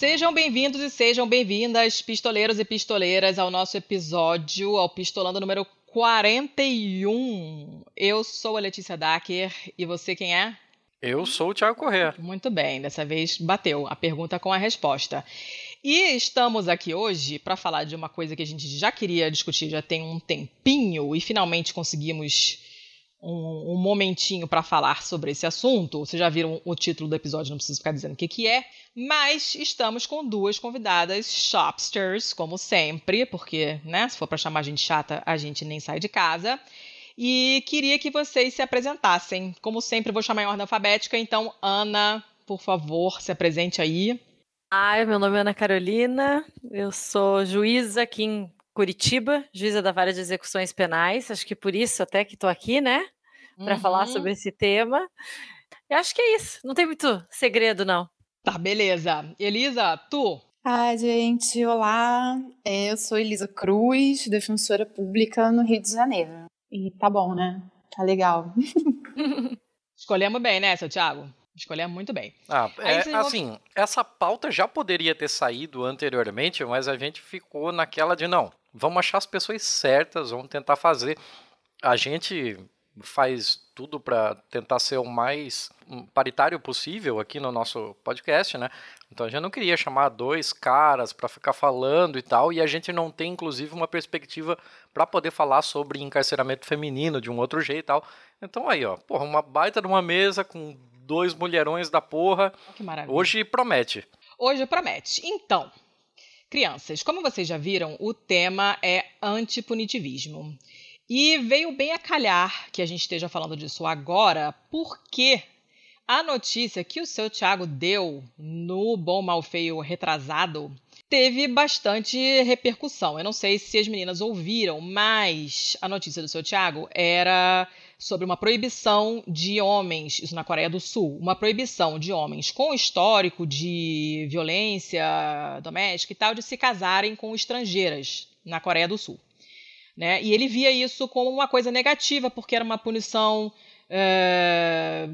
Sejam bem-vindos e sejam bem-vindas, pistoleiros e pistoleiras, ao nosso episódio, ao Pistolando número 41. Eu sou a Letícia Dacker e você quem é? Eu sou o Thiago Corrêa. Muito bem, dessa vez bateu a pergunta com a resposta. E estamos aqui hoje para falar de uma coisa que a gente já queria discutir já tem um tempinho e finalmente conseguimos um, um momentinho para falar sobre esse assunto. Vocês já viram o título do episódio, não preciso ficar dizendo o que, que é. Mas estamos com duas convidadas shopsters, como sempre, porque, né, se for para chamar a gente chata, a gente nem sai de casa. E queria que vocês se apresentassem. Como sempre, vou chamar em ordem alfabética, então, Ana, por favor, se apresente aí. Ai, meu nome é Ana Carolina, eu sou juíza aqui em Curitiba, juíza da Vara de Execuções Penais, acho que por isso até que estou aqui, né, para uhum. falar sobre esse tema. Eu acho que é isso, não tem muito segredo, não. Tá, beleza. Elisa, tu? Ai, gente, olá. É, eu sou Elisa Cruz, defensora pública no Rio de Janeiro. E tá bom, né? Tá legal. Escolhemos bem, né, seu Thiago? Escolhemos muito bem. Ah, é, assim, essa pauta já poderia ter saído anteriormente, mas a gente ficou naquela de não, vamos achar as pessoas certas, vamos tentar fazer. A gente faz tudo para tentar ser o mais paritário possível aqui no nosso podcast, né? Então a gente não queria chamar dois caras para ficar falando e tal, e a gente não tem inclusive uma perspectiva para poder falar sobre encarceramento feminino de um outro jeito e tal. Então aí, ó, porra, uma baita de uma mesa com dois mulherões da porra. Que maravilha. Hoje promete. Hoje promete. Então, crianças, como vocês já viram, o tema é antipunitivismo. E veio bem a calhar que a gente esteja falando disso agora, porque a notícia que o seu Thiago deu no Bom Mal Feio retrasado teve bastante repercussão. Eu não sei se as meninas ouviram, mas a notícia do seu Thiago era sobre uma proibição de homens, isso na Coreia do Sul, uma proibição de homens com histórico de violência doméstica e tal, de se casarem com estrangeiras na Coreia do Sul. Né? E ele via isso como uma coisa negativa, porque era uma punição é,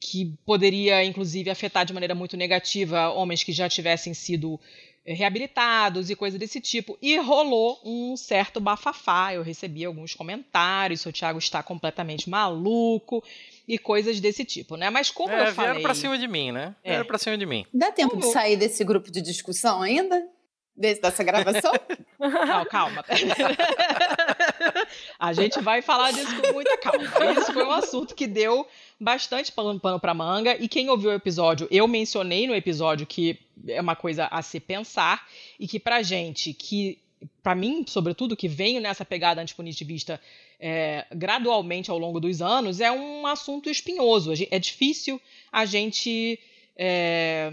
que poderia, inclusive, afetar de maneira muito negativa homens que já tivessem sido eh, reabilitados e coisa desse tipo. E rolou um certo bafafá. Eu recebi alguns comentários, o Thiago está completamente maluco e coisas desse tipo, né? Mas como é, eu falei... Vieram pra cima de mim, né? É. Vieram pra cima de mim. Dá tempo como... de sair desse grupo de discussão ainda? Desse, dessa gravação? Não, calma. A gente vai falar disso com muita calma. Isso foi um assunto que deu bastante pano para manga. E quem ouviu o episódio, eu mencionei no episódio que é uma coisa a se pensar e que pra gente que para mim, sobretudo, que venho nessa pegada antipunitivista é, gradualmente ao longo dos anos, é um assunto espinhoso. É difícil a gente é,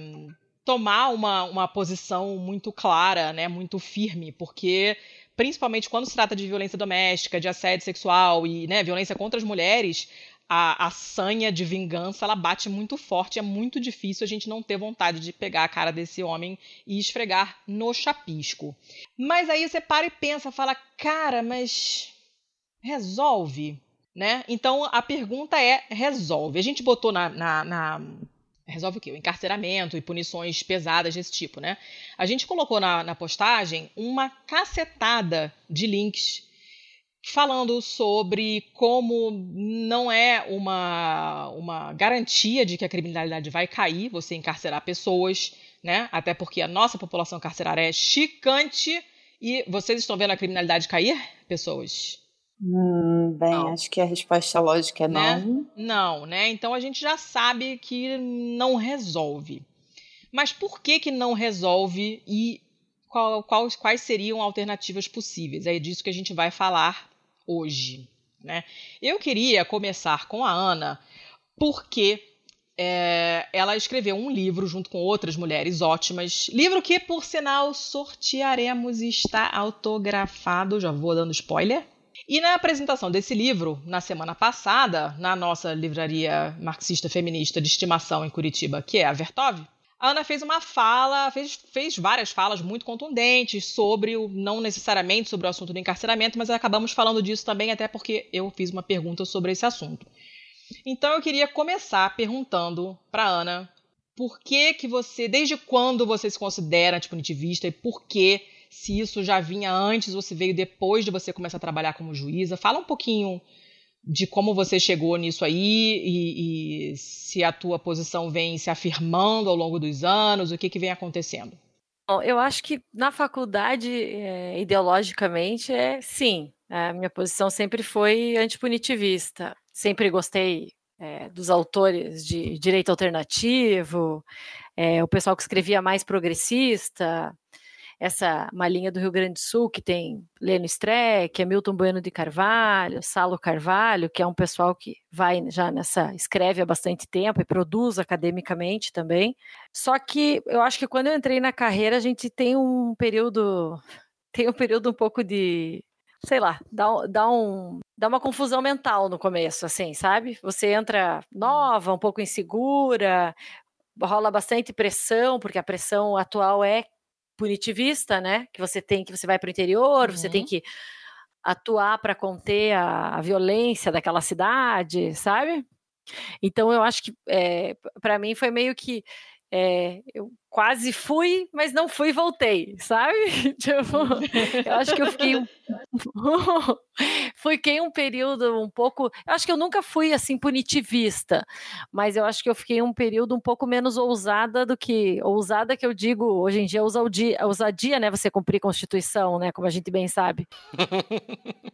tomar uma, uma posição muito clara, né, muito firme, porque principalmente quando se trata de violência doméstica, de assédio sexual e né, violência contra as mulheres, a, a sanha de vingança ela bate muito forte. É muito difícil a gente não ter vontade de pegar a cara desse homem e esfregar no chapisco. Mas aí você para e pensa, fala, cara, mas resolve, né? Então a pergunta é: resolve? A gente botou na, na, na resolve o quê? O encarceramento e punições pesadas desse tipo, né? A gente colocou na, na postagem uma cacetada de links falando sobre como não é uma, uma garantia de que a criminalidade vai cair, você encarcerar pessoas, né? Até porque a nossa população carcerária é chicante e vocês estão vendo a criminalidade cair, pessoas? Hum, bem, não. acho que a resposta lógica é né? não. Não, né? Então a gente já sabe que não resolve. Mas por que que não resolve e qual, qual, quais seriam alternativas possíveis? É disso que a gente vai falar hoje. Né? Eu queria começar com a Ana, porque é, ela escreveu um livro junto com outras mulheres ótimas. Livro que, por sinal, sortearemos e está autografado. Já vou dando spoiler. E na apresentação desse livro, na semana passada, na nossa livraria marxista feminista de estimação em Curitiba, que é a Vertov, a Ana fez uma fala, fez, fez várias falas muito contundentes sobre o, não necessariamente sobre o assunto do encarceramento, mas acabamos falando disso também, até porque eu fiz uma pergunta sobre esse assunto. Então eu queria começar perguntando para Ana por que que você, desde quando você se considera antipunitivista e por que, se isso já vinha antes ou se veio depois de você começar a trabalhar como juíza? Fala um pouquinho de como você chegou nisso aí e, e se a tua posição vem se afirmando ao longo dos anos, o que, que vem acontecendo? Bom, eu acho que na faculdade, é, ideologicamente, é sim. A minha posição sempre foi antipunitivista. Sempre gostei é, dos autores de direito alternativo, é, o pessoal que escrevia mais progressista, essa malinha do Rio Grande do Sul que tem Leno Streck, é Milton Bueno de Carvalho, Salo Carvalho, que é um pessoal que vai já nessa escreve há bastante tempo e produz academicamente também. Só que eu acho que quando eu entrei na carreira a gente tem um período tem um período um pouco de sei lá, dá, dá, um, dá uma confusão mental no começo, assim, sabe? Você entra nova, um pouco insegura, rola bastante pressão, porque a pressão atual é punitivista, né? Que você tem, que você vai para o interior, uhum. você tem uhum. que atuar para conter a, a, violência daquela cidade, sabe? Então eu acho que é, eh, para mim foi meio que é, eu quase fui, mas não fui e voltei, sabe? Tipo, eu acho que eu fiquei um... fiquei um período um pouco, eu acho que eu nunca fui assim punitivista, mas eu acho que eu fiquei um período um pouco menos ousada do que ousada que eu digo hoje em dia ousadia, ousadia né? Você cumprir constituição, né? Como a gente bem sabe.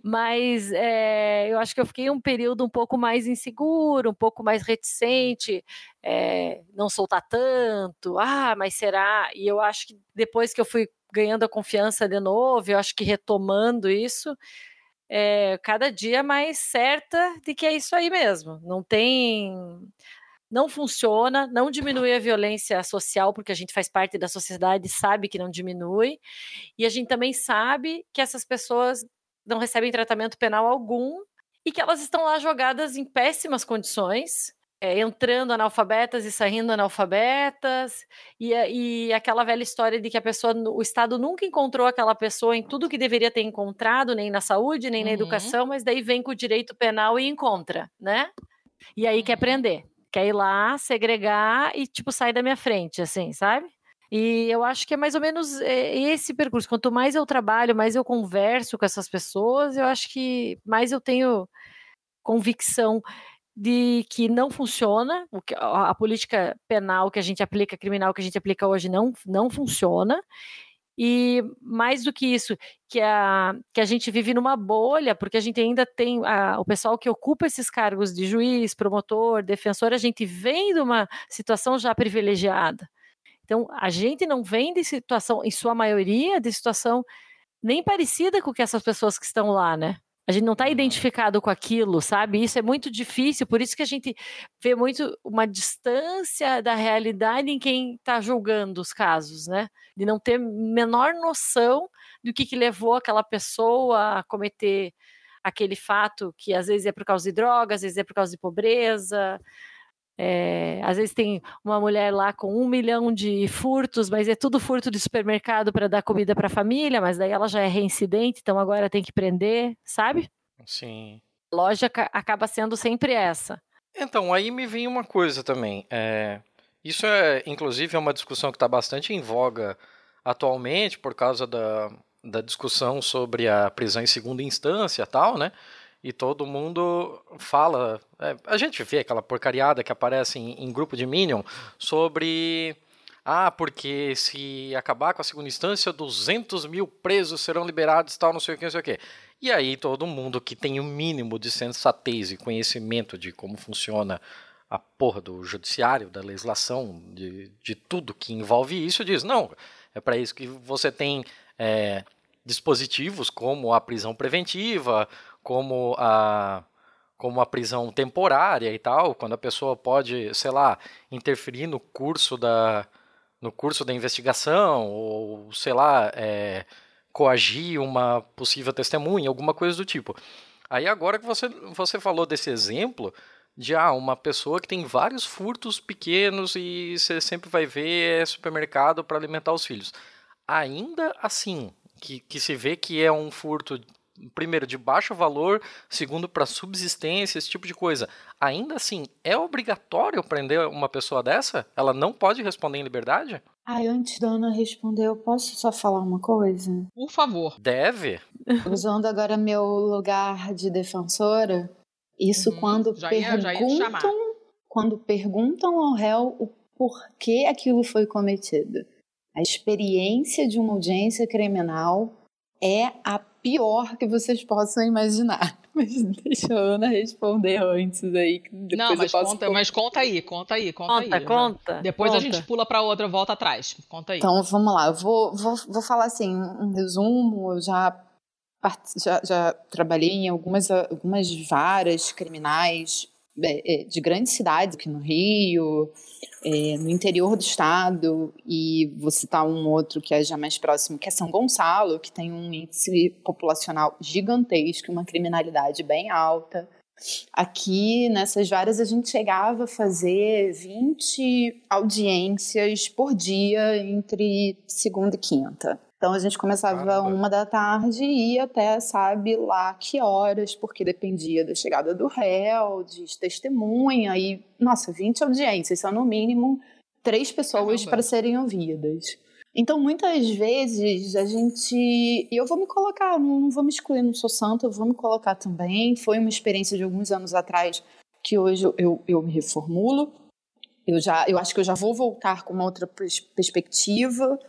mas é, eu acho que eu fiquei um período um pouco mais inseguro, um pouco mais reticente, é, não soltar tanto, ah, mas será? E eu acho que depois que eu fui ganhando a confiança de novo, eu acho que retomando isso, é, cada dia mais certa de que é isso aí mesmo. Não tem. Não funciona, não diminui a violência social, porque a gente faz parte da sociedade sabe que não diminui. E a gente também sabe que essas pessoas não recebem tratamento penal algum e que elas estão lá jogadas em péssimas condições é, entrando analfabetas e saindo analfabetas, e, e aquela velha história de que a pessoa, o Estado nunca encontrou aquela pessoa em tudo que deveria ter encontrado, nem na saúde, nem uhum. na educação, mas daí vem com o direito penal e encontra, né? E aí quer uhum. prender, quer ir lá, segregar e, tipo, sair da minha frente, assim, sabe? E eu acho que é mais ou menos é, esse percurso. Quanto mais eu trabalho, mais eu converso com essas pessoas, eu acho que mais eu tenho convicção de que não funciona, a política penal que a gente aplica, criminal que a gente aplica hoje não, não funciona. E mais do que isso, que a, que a gente vive numa bolha, porque a gente ainda tem a, o pessoal que ocupa esses cargos de juiz, promotor, defensor, a gente vem de uma situação já privilegiada. Então, a gente não vem de situação, em sua maioria, de situação nem parecida com que essas pessoas que estão lá, né? A gente não está identificado com aquilo, sabe? Isso é muito difícil, por isso que a gente vê muito uma distância da realidade em quem está julgando os casos, né? De não ter menor noção do que, que levou aquela pessoa a cometer aquele fato que às vezes é por causa de drogas, às vezes é por causa de pobreza, é, às vezes tem uma mulher lá com um milhão de furtos, mas é tudo furto de supermercado para dar comida para a família, mas daí ela já é reincidente, então agora tem que prender, sabe? Sim. A lógica acaba sendo sempre essa. Então, aí me vem uma coisa também. É, isso é, inclusive, é uma discussão que está bastante em voga atualmente por causa da, da discussão sobre a prisão em segunda instância tal, né? E todo mundo fala. É, a gente vê aquela porcariada que aparece em, em, grupo de Minion sobre. Ah, porque se acabar com a segunda instância, 200 mil presos serão liberados, tal, não sei o que, não sei o que. E aí todo mundo que tem o um mínimo de sensatez e conhecimento de como funciona a porra do judiciário, da legislação, de, de tudo que envolve isso, diz: não, é para isso que você tem é, dispositivos como a prisão preventiva, como a como a prisão temporária e tal, quando a pessoa pode, sei lá, interferir no curso da no curso da investigação ou sei lá, é, coagir uma possível testemunha, alguma coisa do tipo. Aí agora que você você falou desse exemplo de ah, uma pessoa que tem vários furtos pequenos e você sempre vai ver é supermercado para alimentar os filhos. Ainda assim, que, que se vê que é um furto primeiro, de baixo valor, segundo, para subsistência, esse tipo de coisa. Ainda assim, é obrigatório prender uma pessoa dessa? Ela não pode responder em liberdade? Ai, antes da Ana responder, eu posso só falar uma coisa? Por favor. Deve. Usando agora meu lugar de defensora, isso Uhum. quando Já ia- já ia perguntam, quando perguntam ao réu o porquê aquilo foi cometido. A experiência de uma audiência criminal é a pior que vocês possam imaginar. Mas deixa a Ana responder antes aí. que Depois não, eu mas posso conta, mas conta aí, conta aí, conta, Conta, aí. conta. Depois a conta. gente pula pra outra, volta atrás. Conta aí. Então vamos lá, eu vou, vou, vou falar assim, um resumo, eu já, já, já trabalhei em algumas, algumas varas criminais de grandes cidades aqui no Rio, é, no interior do estado, e vou citar um outro que é já mais próximo, que é São Gonçalo, que tem um índice populacional gigantesco, uma criminalidade bem alta. Aqui nessas varas a gente chegava a fazer 20 audiências por dia entre segunda e quinta. Então a gente começava Caramba. uma da tarde e ia até sabe lá que horas, porque dependia da chegada do réu, de testemunha e nossa, 20 audiências, são no mínimo três pessoas para serem ouvidas. Então, muitas vezes a gente. E eu vou me colocar, não vou me excluir, não sou santa, eu vou me colocar também. Foi uma experiência de alguns anos atrás que hoje eu, eu, eu me reformulo. Eu, já, eu acho que eu já vou voltar com uma outra pers- perspectiva,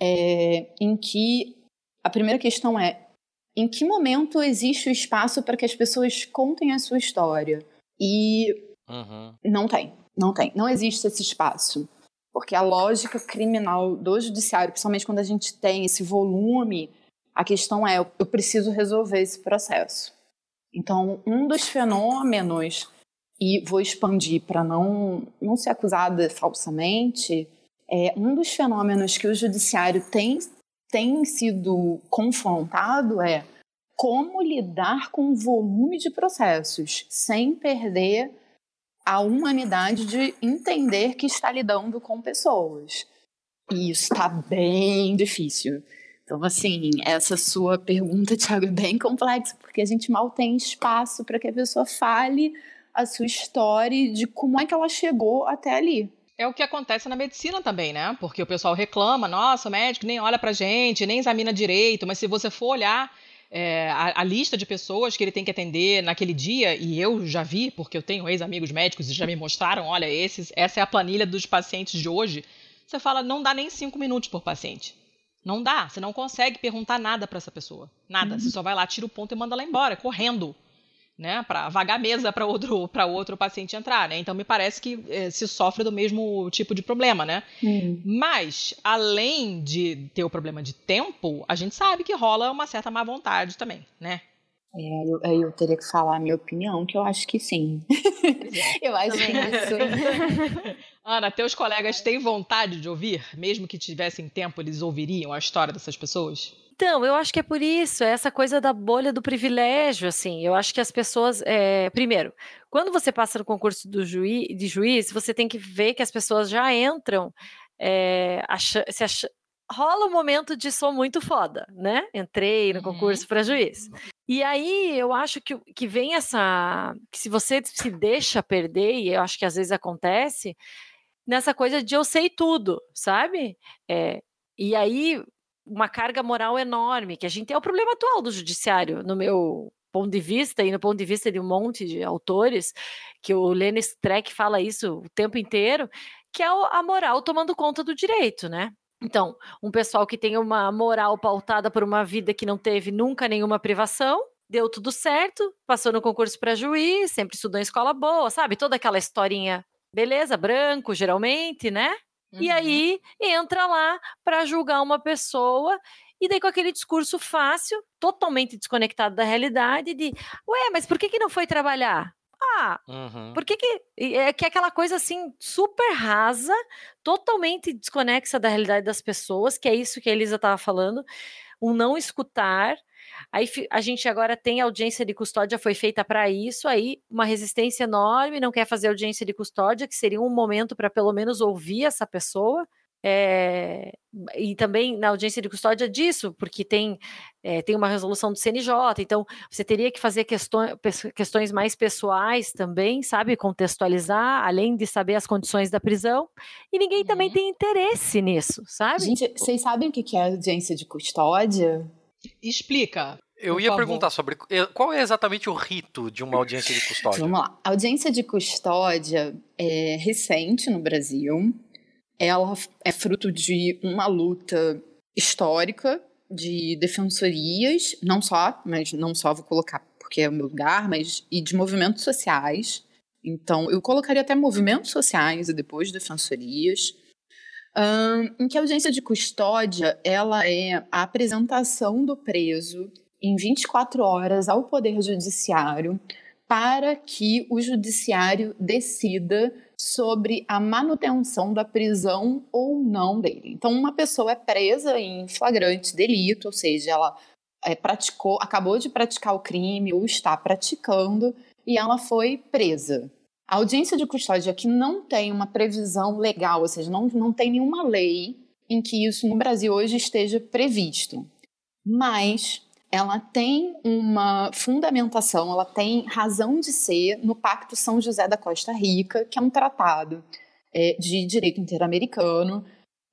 é, em que a primeira questão é: em que momento existe o espaço para que as pessoas contem a sua história? E Uhum. não tem, não tem, não existe esse espaço. Porque a lógica criminal do judiciário, principalmente quando a gente tem esse volume, a questão é: eu preciso resolver esse processo. Então, um dos fenômenos, e vou expandir para não, não ser acusada falsamente, é um dos fenômenos que o judiciário tem, tem sido confrontado é como lidar com o volume de processos sem perder a humanidade de entender que está lidando com pessoas. E isso está bem difícil. Então, assim, essa sua pergunta, Thiago, é bem complexa, porque a gente mal tem espaço para que a pessoa fale a sua história de como é que ela chegou até ali. É o que acontece na medicina também, né? Porque o pessoal reclama, nossa, o médico nem olha pra gente, nem examina direito, mas se você for olhar é, a, a lista de pessoas que ele tem que atender naquele dia, e eu já vi, porque eu tenho ex-amigos médicos e já me mostraram, olha, esses, essa é a planilha dos pacientes de hoje, você fala, não dá nem cinco minutos por paciente. Não dá, você não consegue perguntar nada pra essa pessoa. Nada. Você só vai lá, tira o ponto e manda ela embora, correndo né, para vagar mesa para outro para outro paciente entrar, né? Então me parece que eh, se sofre do mesmo tipo de problema, né? Mas além de ter o problema de tempo, a gente sabe que rola uma certa má vontade também, né? É, eu, aí eu teria que falar a minha opinião, que eu acho que sim. eu acho que isso. Ana, teus colegas têm vontade de ouvir, mesmo que tivessem tempo, eles ouviriam a história dessas pessoas? Então, eu acho que é por isso, é essa coisa da bolha do privilégio, assim. Eu acho que as pessoas. é, primeiro, quando você passa no concurso do juiz, de juiz, você tem que ver que as pessoas já entram. é, acha- se acha- rola um momento de sou muito foda, né? Entrei no Uhum. concurso para juiz. E aí eu acho que, que vem essa. que se você se deixa perder, e eu acho que às vezes acontece, nessa coisa de eu sei tudo, sabe? É, e aí uma carga moral enorme, que a gente é o problema atual do judiciário, no meu ponto de vista e no ponto de vista de um monte de autores, que o Lenny Streck fala isso o tempo inteiro, que é a moral tomando conta do direito, né? Então, um pessoal que tem uma moral pautada por uma vida que não teve nunca nenhuma privação, deu tudo certo, passou no concurso para juiz, sempre estudou em escola boa, sabe? Toda aquela historinha, beleza, branco, geralmente, né? E Uhum. aí entra lá para julgar uma pessoa e daí com aquele discurso fácil, totalmente desconectado da realidade de, ué, mas por que que não foi trabalhar? Ah, Uhum. por que que e é que é aquela coisa assim super rasa, totalmente desconexa da realidade das pessoas, que é isso que a Elisa estava falando, um não escutar. Aí a gente agora tem audiência de custódia, foi feita para isso, aí uma resistência enorme, não quer fazer audiência de custódia, que seria um momento para pelo menos ouvir essa pessoa, é, e também na audiência de custódia disso, porque tem, é, tem uma resolução do CNJ, então você teria que fazer questões, questões mais pessoais também, sabe? Contextualizar, além de saber as condições da prisão, e ninguém uhum. também tem interesse nisso, sabe? Gente, vocês sabem o que é audiência de custódia? Explica. Eu ia favor. perguntar sobre qual é exatamente o rito de uma audiência de custódia. Vamos lá. A audiência de custódia é recente no Brasil ela é fruto de uma luta histórica de defensorias, não só, mas não só vou colocar porque é o meu lugar, mas e de movimentos sociais. Então, eu colocaria até movimentos sociais e depois defensorias, um, em que a audiência de custódia ela é a apresentação do preso em 24 horas ao Poder Judiciário para que o Judiciário decida sobre a manutenção da prisão ou não dele. Então, uma pessoa é presa em flagrante delito, ou seja, ela é, praticou, acabou de praticar o crime ou está praticando e ela foi presa. A audiência de custódia que não tem uma previsão legal, ou seja, não, não tem nenhuma lei em que isso no Brasil hoje esteja previsto. Mas ela tem uma fundamentação, ela tem razão de ser no Pacto São José da Costa Rica, que é um tratado é, de direito interamericano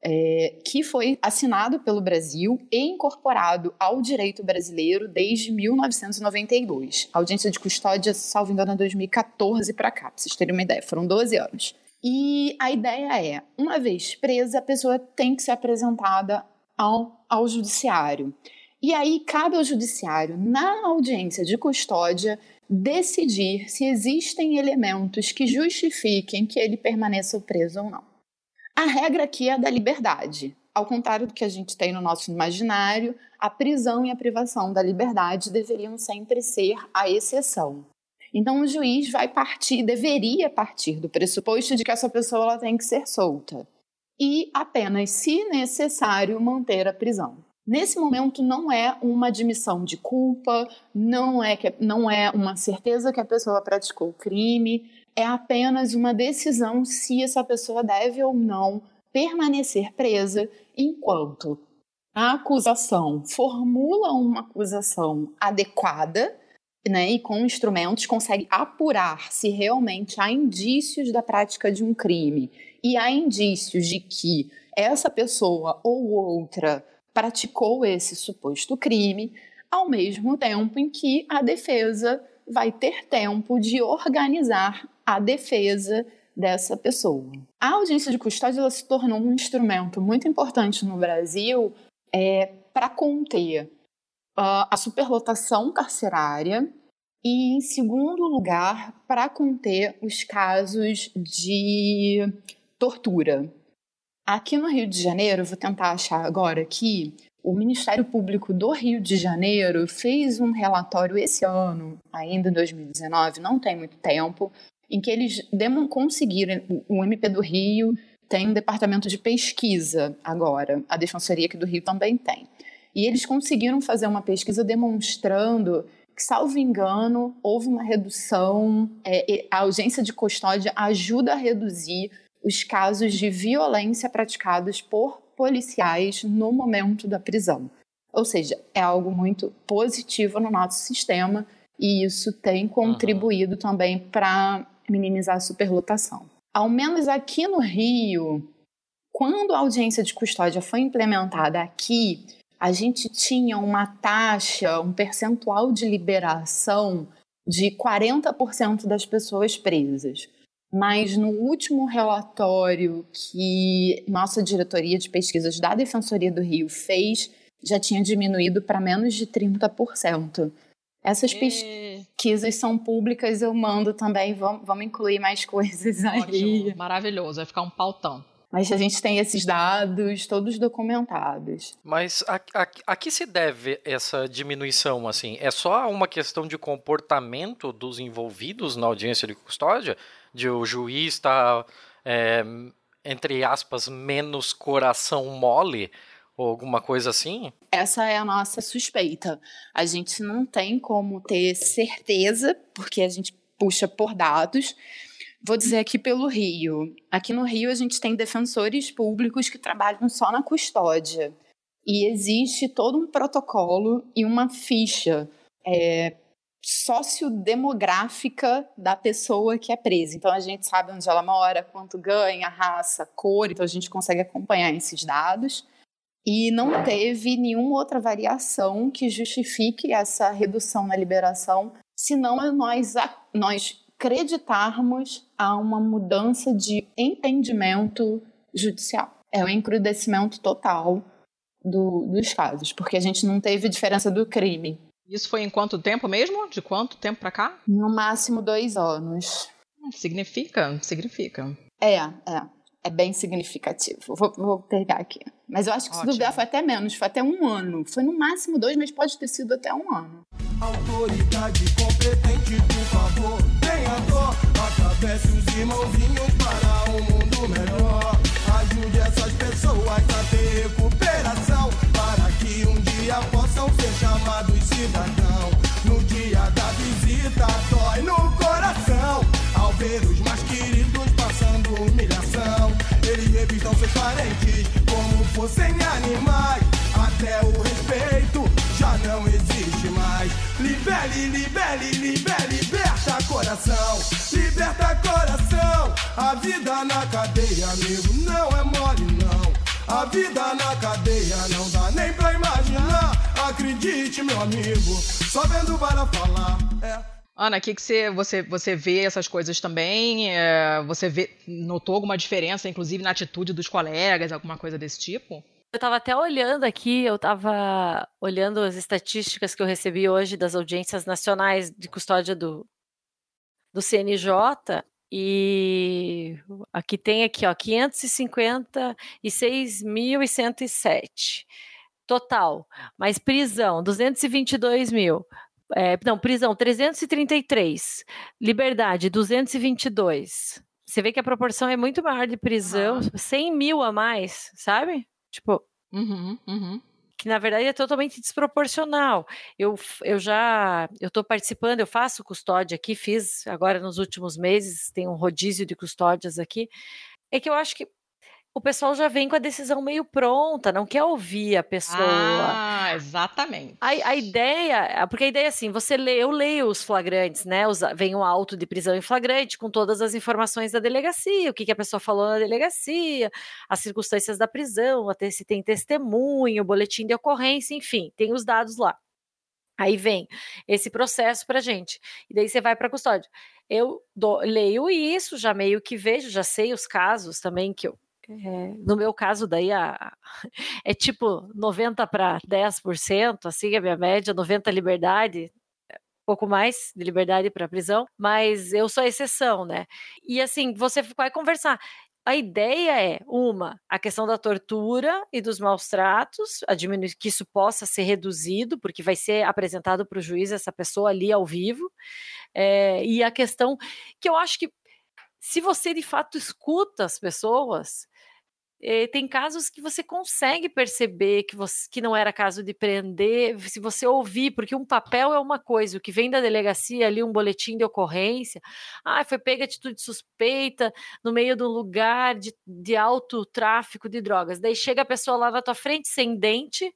é, que foi assinado pelo Brasil e incorporado ao direito brasileiro desde 1992. A audiência de custódia, salvo engano, é 2014 para cá, para vocês terem uma ideia, foram 12 anos. E a ideia é, uma vez presa, a pessoa tem que ser apresentada ao, ao judiciário. E aí cabe ao judiciário, na audiência de custódia, decidir se existem elementos que justifiquem que ele permaneça preso ou não. A regra aqui é a da liberdade. Ao contrário do que a gente tem no nosso imaginário, a prisão e a privação da liberdade deveriam sempre ser a exceção. Então o juiz vai partir, deveria partir do pressuposto de que essa pessoa ela tem que ser solta e apenas, se necessário, manter a prisão. Nesse momento não é uma admissão de culpa, não é que não é uma certeza que a pessoa praticou o crime, é apenas uma decisão se essa pessoa deve ou não permanecer presa enquanto a acusação formula uma acusação adequada, né, e com instrumentos consegue apurar se realmente há indícios da prática de um crime. E há indícios de que essa pessoa ou outra praticou esse suposto crime, ao mesmo tempo em que a defesa vai ter tempo de organizar a defesa dessa pessoa. A audiência de custódia se tornou um instrumento muito importante no Brasil é, para conter uh, a superlotação carcerária e, em segundo lugar, para conter os casos de tortura. Aqui no Rio de Janeiro, vou tentar achar agora aqui, o Ministério Público do Rio de Janeiro fez um relatório esse ano, ainda em 2019, não tem muito tempo, em que eles conseguiram, o MP do Rio tem um departamento de pesquisa agora, a Defensoria aqui do Rio também tem. E eles conseguiram fazer uma pesquisa demonstrando que, salvo engano, houve uma redução, é, a ausência de custódia ajuda a reduzir os casos de violência praticados por policiais no momento da prisão. Ou seja, é algo muito positivo no nosso sistema e isso tem contribuído uhum. também para minimizar a superlotação. Ao menos aqui no Rio, quando a audiência de custódia foi implementada aqui, a gente tinha uma taxa, um percentual de liberação de 40% das pessoas presas mas no último relatório que nossa diretoria de pesquisas da Defensoria do Rio fez, já tinha diminuído para menos de 30%. Essas pesquisas são públicas, eu mando também, vamos, vamos incluir mais coisas aí. Ótimo, maravilhoso, vai ficar um pautão. Mas a gente tem esses dados todos documentados. Mas a, a, a, que se deve essa diminuição? Assim, é só uma questão de comportamento dos envolvidos na audiência de custódia? De o juiz estar, tá, é, entre aspas, menos coração mole? Ou alguma coisa assim? Essa é a nossa suspeita. A gente não tem como ter certeza, porque a gente puxa por dados, Vou dizer aqui pelo Rio. Aqui no Rio a gente tem defensores públicos que trabalham só na custódia. E existe todo um protocolo e uma ficha é, sociodemográfica da pessoa que é presa. Então a gente sabe onde ela mora, quanto ganha, raça, cor, então a gente consegue acompanhar esses dados. E não teve nenhuma outra variação que justifique essa redução na liberação, senão nós, nós acreditarmos a uma mudança de entendimento judicial. É um encrudecimento total do, dos casos, porque a gente não teve diferença do crime. Isso foi em quanto tempo mesmo? De quanto tempo para cá? No máximo dois anos. Hum, significa, significa. É, é. É bem significativo. Vou, vou pegar aqui. Mas eu acho que Ótimo. se duvidar foi até menos, foi até um ano. Foi no máximo dois, mas pode ter sido até um ano. Autoridade competente, por favor, tenha dó. Atravesse os irmãozinhos para um mundo melhor. Ajude essas pessoas a ter recuperação. Para que um dia possam ser chamados cidadão. No dia da visita, dói no coração. Ao ver os mais queridos passando humilhação. Eles revistam seus parentes como fossem animais. Até o respeito já não existe mais. Libere, libere, libere, liberta coração. Liberta coração. A vida na cadeia, amigo, não é mole, não. A vida na cadeia não dá nem pra imaginar. Acredite, meu amigo, só vendo para falar. É. Ana, o que, que você, você, você vê essas coisas também? É, você vê, notou alguma diferença, inclusive, na atitude dos colegas, alguma coisa desse tipo? Eu estava até olhando aqui, eu estava olhando as estatísticas que eu recebi hoje das audiências nacionais de custódia do, do CNJ, e aqui tem aqui, ó, 556.107 total, mas prisão 222 mil. É, não, prisão 333, liberdade 222. Você vê que a proporção é muito maior de prisão, uhum. 100 mil a mais, sabe? Tipo, uhum, uhum. que na verdade é totalmente desproporcional. Eu, eu já, eu estou participando, eu faço custódia aqui, fiz agora nos últimos meses, tem um rodízio de custódias aqui. É que eu acho que o pessoal já vem com a decisão meio pronta, não quer ouvir a pessoa. Ah, exatamente. A, a ideia, porque a ideia é assim, você lê, eu leio os flagrantes, né? Os, vem o auto de prisão em flagrante com todas as informações da delegacia, o que, que a pessoa falou na delegacia, as circunstâncias da prisão, até se tem testemunho, boletim de ocorrência, enfim, tem os dados lá. Aí vem esse processo para gente. E daí você vai para custódia. Eu do, leio isso, já meio que vejo, já sei os casos também que eu é, no meu caso, daí a, é tipo 90 para 10%, assim, a minha média, 90 liberdade, pouco mais de liberdade para prisão, mas eu sou a exceção, né? E assim, você vai conversar. A ideia é, uma, a questão da tortura e dos maus tratos, diminuir, que isso possa ser reduzido, porque vai ser apresentado para o juiz essa pessoa ali ao vivo, é, e a questão que eu acho que se você de fato escuta as pessoas, eh, tem casos que você consegue perceber que, você, que não era caso de prender, se você ouvir, porque um papel é uma coisa, o que vem da delegacia ali, um boletim de ocorrência, ah, foi pega atitude suspeita no meio do lugar de, de alto tráfico de drogas. Daí chega a pessoa lá na tua frente sem dente,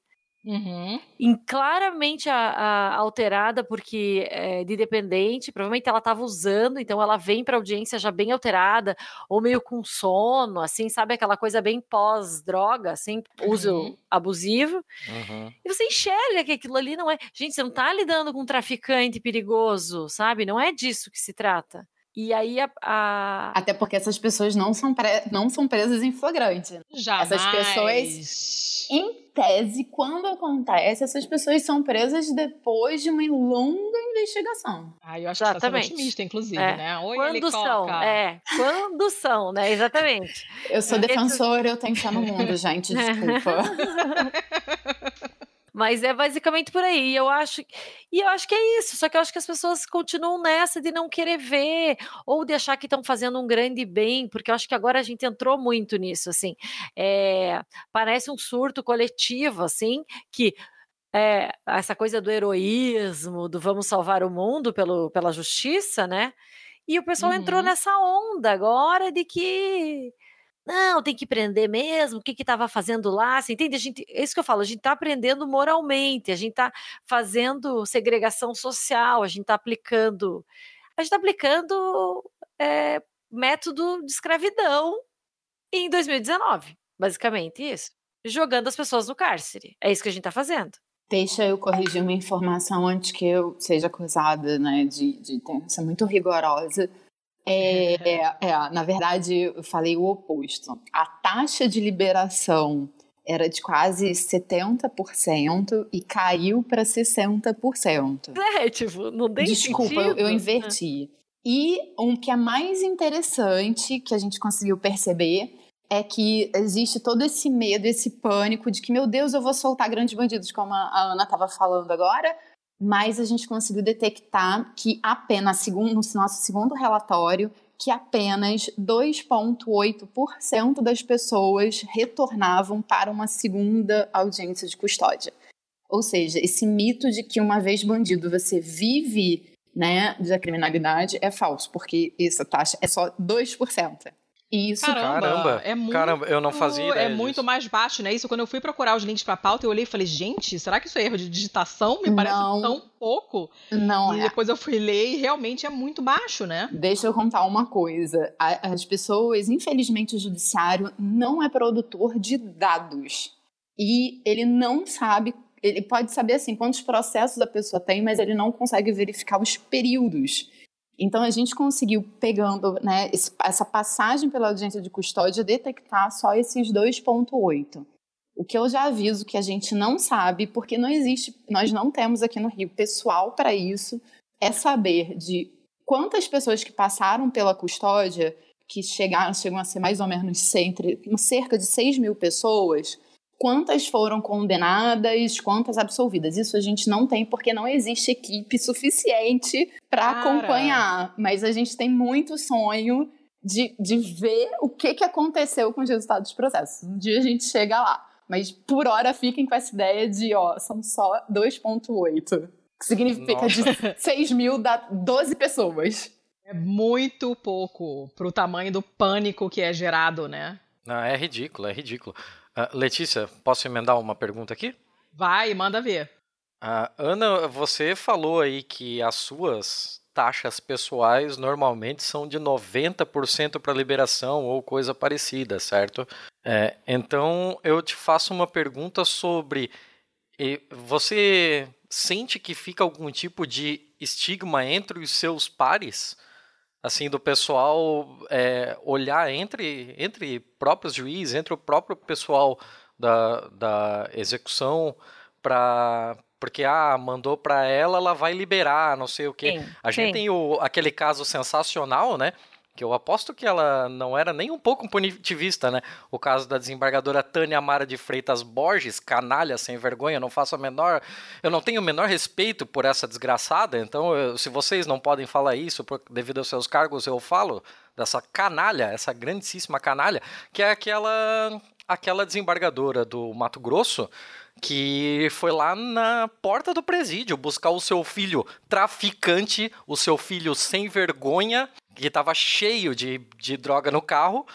Uhum. Em, claramente a, a, alterada, porque é de dependente, provavelmente ela estava usando, então ela vem para audiência já bem alterada, ou meio com sono, assim, sabe aquela coisa bem pós-droga, assim, uso uhum. abusivo. Uhum. E você enxerga que aquilo ali não é. Gente, você não está lidando com um traficante perigoso, sabe? Não é disso que se trata. E aí a, a... Até porque essas pessoas não são, pre... não são presas em flagrante. Jamais. Essas pessoas, em tese, quando acontece, essas pessoas são presas depois de uma longa investigação. Ah, eu acho Exatamente. que você tá otimista, inclusive, é. né? Oi, quando são, é. Quando são, né? Exatamente. Eu sou defensora, eu tenho que estar no mundo, gente, desculpa. Mas é basicamente por aí. Eu acho e eu acho que é isso. Só que eu acho que as pessoas continuam nessa de não querer ver ou de achar que estão fazendo um grande bem, porque eu acho que agora a gente entrou muito nisso, assim. É, parece um surto coletivo, assim, que é, essa coisa do heroísmo, do vamos salvar o mundo pelo, pela justiça, né? E o pessoal uhum. entrou nessa onda agora de que não, tem que prender mesmo, o que estava fazendo lá, você entende? A gente, é isso que eu falo, a gente está aprendendo moralmente, a gente está fazendo segregação social, a gente está aplicando, a gente está aplicando é, método de escravidão em 2019, basicamente isso, jogando as pessoas no cárcere, é isso que a gente está fazendo. Deixa eu corrigir uma informação antes que eu seja acusada né, de, de ser muito rigorosa. É, é, é, na verdade, eu falei o oposto. A taxa de liberação era de quase 70% e caiu para 60%. É, tipo, não tem Desculpa, sentido. eu, eu inverti. E um que é mais interessante que a gente conseguiu perceber é que existe todo esse medo, esse pânico de que, meu Deus, eu vou soltar grandes bandidos, como a Ana estava falando agora, mas a gente conseguiu detectar que apenas, segundo, no nosso segundo relatório, que apenas 2,8% das pessoas retornavam para uma segunda audiência de custódia. Ou seja, esse mito de que uma vez bandido você vive né, da criminalidade é falso, porque essa taxa é só 2%. Isso, caramba, caramba, é muito, caramba, eu não fazia ideia É muito disso. mais baixo, né? Isso quando eu fui procurar os links para pauta, eu olhei e falei, gente, será que isso é erro de digitação? Me parece não, tão pouco. Não e é. depois eu fui ler e realmente é muito baixo, né? Deixa eu contar uma coisa. As pessoas, infelizmente, o judiciário não é produtor de dados. E ele não sabe ele pode saber assim quantos processos a pessoa tem, mas ele não consegue verificar os períodos. Então a gente conseguiu, pegando né, esse, essa passagem pela audiência de custódia, detectar só esses 2,8. O que eu já aviso que a gente não sabe, porque não existe, nós não temos aqui no Rio pessoal para isso, é saber de quantas pessoas que passaram pela custódia, que chegaram, chegam a ser mais ou menos entre, cerca de 6 mil pessoas, quantas foram condenadas, quantas absolvidas. Isso a gente não tem porque não existe equipe suficiente para acompanhar. Mas a gente tem muito sonho de, de ver o que, que aconteceu com os resultados dos processos. Um dia a gente chega lá. Mas por hora fiquem com essa ideia de, ó, são só 2,8. Que significa Nossa. de 6 mil dá 12 pessoas. É muito pouco pro tamanho do pânico que é gerado, né? Não, é ridículo, é ridículo. Uh, Letícia, posso emendar uma pergunta aqui? Vai, manda ver. Uh, Ana, você falou aí que as suas taxas pessoais normalmente são de 90% para liberação ou coisa parecida, certo? É, então eu te faço uma pergunta sobre você sente que fica algum tipo de estigma entre os seus pares? Assim do pessoal é, olhar entre entre próprios juízes, entre o próprio pessoal da, da execução para porque ah, mandou para ela, ela vai liberar, não sei o quê. Sim, a gente sim. tem o, aquele caso sensacional, né? Que eu aposto que ela não era nem um pouco punitivista, né? O caso da desembargadora Tânia Amara de Freitas Borges, canalha sem vergonha, não faço a menor, eu não tenho o menor respeito por essa desgraçada, então eu, se vocês não podem falar isso por, devido aos seus cargos, eu falo dessa canalha, essa grandíssima canalha, que é aquela aquela desembargadora do Mato Grosso que foi lá na porta do presídio buscar o seu filho traficante, o seu filho sem vergonha, que estava cheio de, de droga no carro,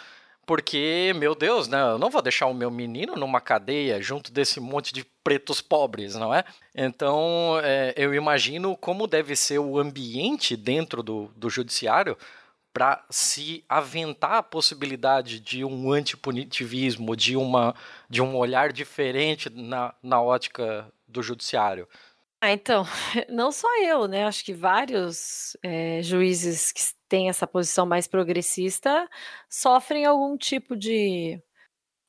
porque, meu Deus, né, eu não vou deixar o meu menino numa cadeia junto desse monte de pretos pobres, não é? Então, é, eu imagino como deve ser o ambiente dentro do, do judiciário para se aventar a possibilidade de um antipunitivismo, de, uma, de um olhar diferente na, na ótica do judiciário. Ah, então, não só eu, né? Acho que vários é, juízes que têm essa posição mais progressista sofrem algum tipo de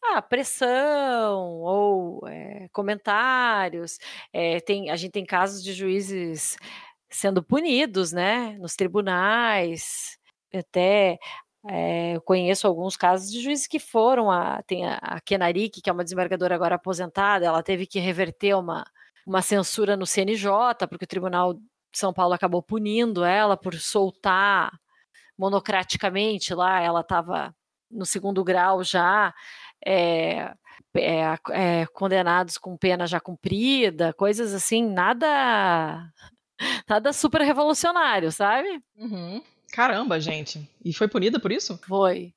ah, pressão ou é, comentários. É, tem, a gente tem casos de juízes sendo punidos, né, nos tribunais. Até é, eu conheço alguns casos de juízes que foram a tem a, a Kenarik, que é uma desembargadora agora aposentada, ela teve que reverter uma uma censura no CNJ, porque o Tribunal de São Paulo acabou punindo ela por soltar monocraticamente lá, ela estava no segundo grau já, é, é, é, condenados com pena já cumprida, coisas assim, nada nada super revolucionário, sabe? Uhum. Caramba, gente. E foi punida por isso? Foi.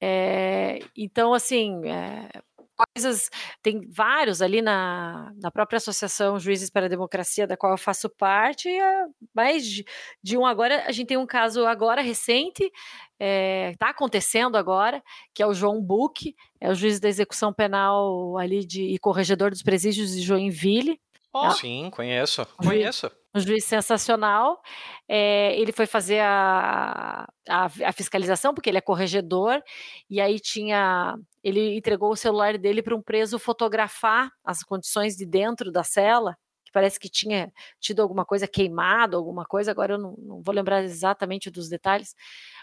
É, então, assim, é, coisas, tem vários ali na, na própria Associação Juízes para a Democracia, da qual eu faço parte, é, mais de, de, um agora, a gente tem um caso agora recente, está é, tá acontecendo agora, que é o João Buck, é o juiz da execução penal ali de, e corregedor dos presídios de Joinville. Oh, sim, conheço, conheço um juiz sensacional. É, ele foi fazer a, a, a, fiscalização, porque ele é corregedor, e aí tinha. Ele entregou o celular dele para um preso fotografar as condições de dentro da cela, que parece que tinha tido alguma coisa queimado, alguma coisa, agora eu não, não vou lembrar exatamente dos detalhes,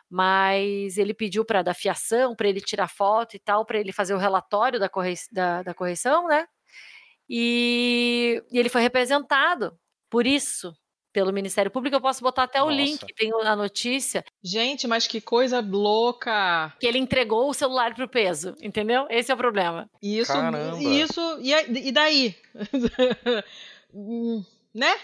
mas ele pediu para dar fiação, para ele tirar foto e tal, para ele fazer o relatório da, corre, da, da correção, né? E, e ele foi representado por isso, pelo Ministério Público, eu posso botar até o Nossa. link, tem a notícia. Gente, mas que coisa louca! Que ele entregou o celular pro peso, entendeu? Esse é o problema. Isso, Caramba. isso, e, e daí? Hum, né?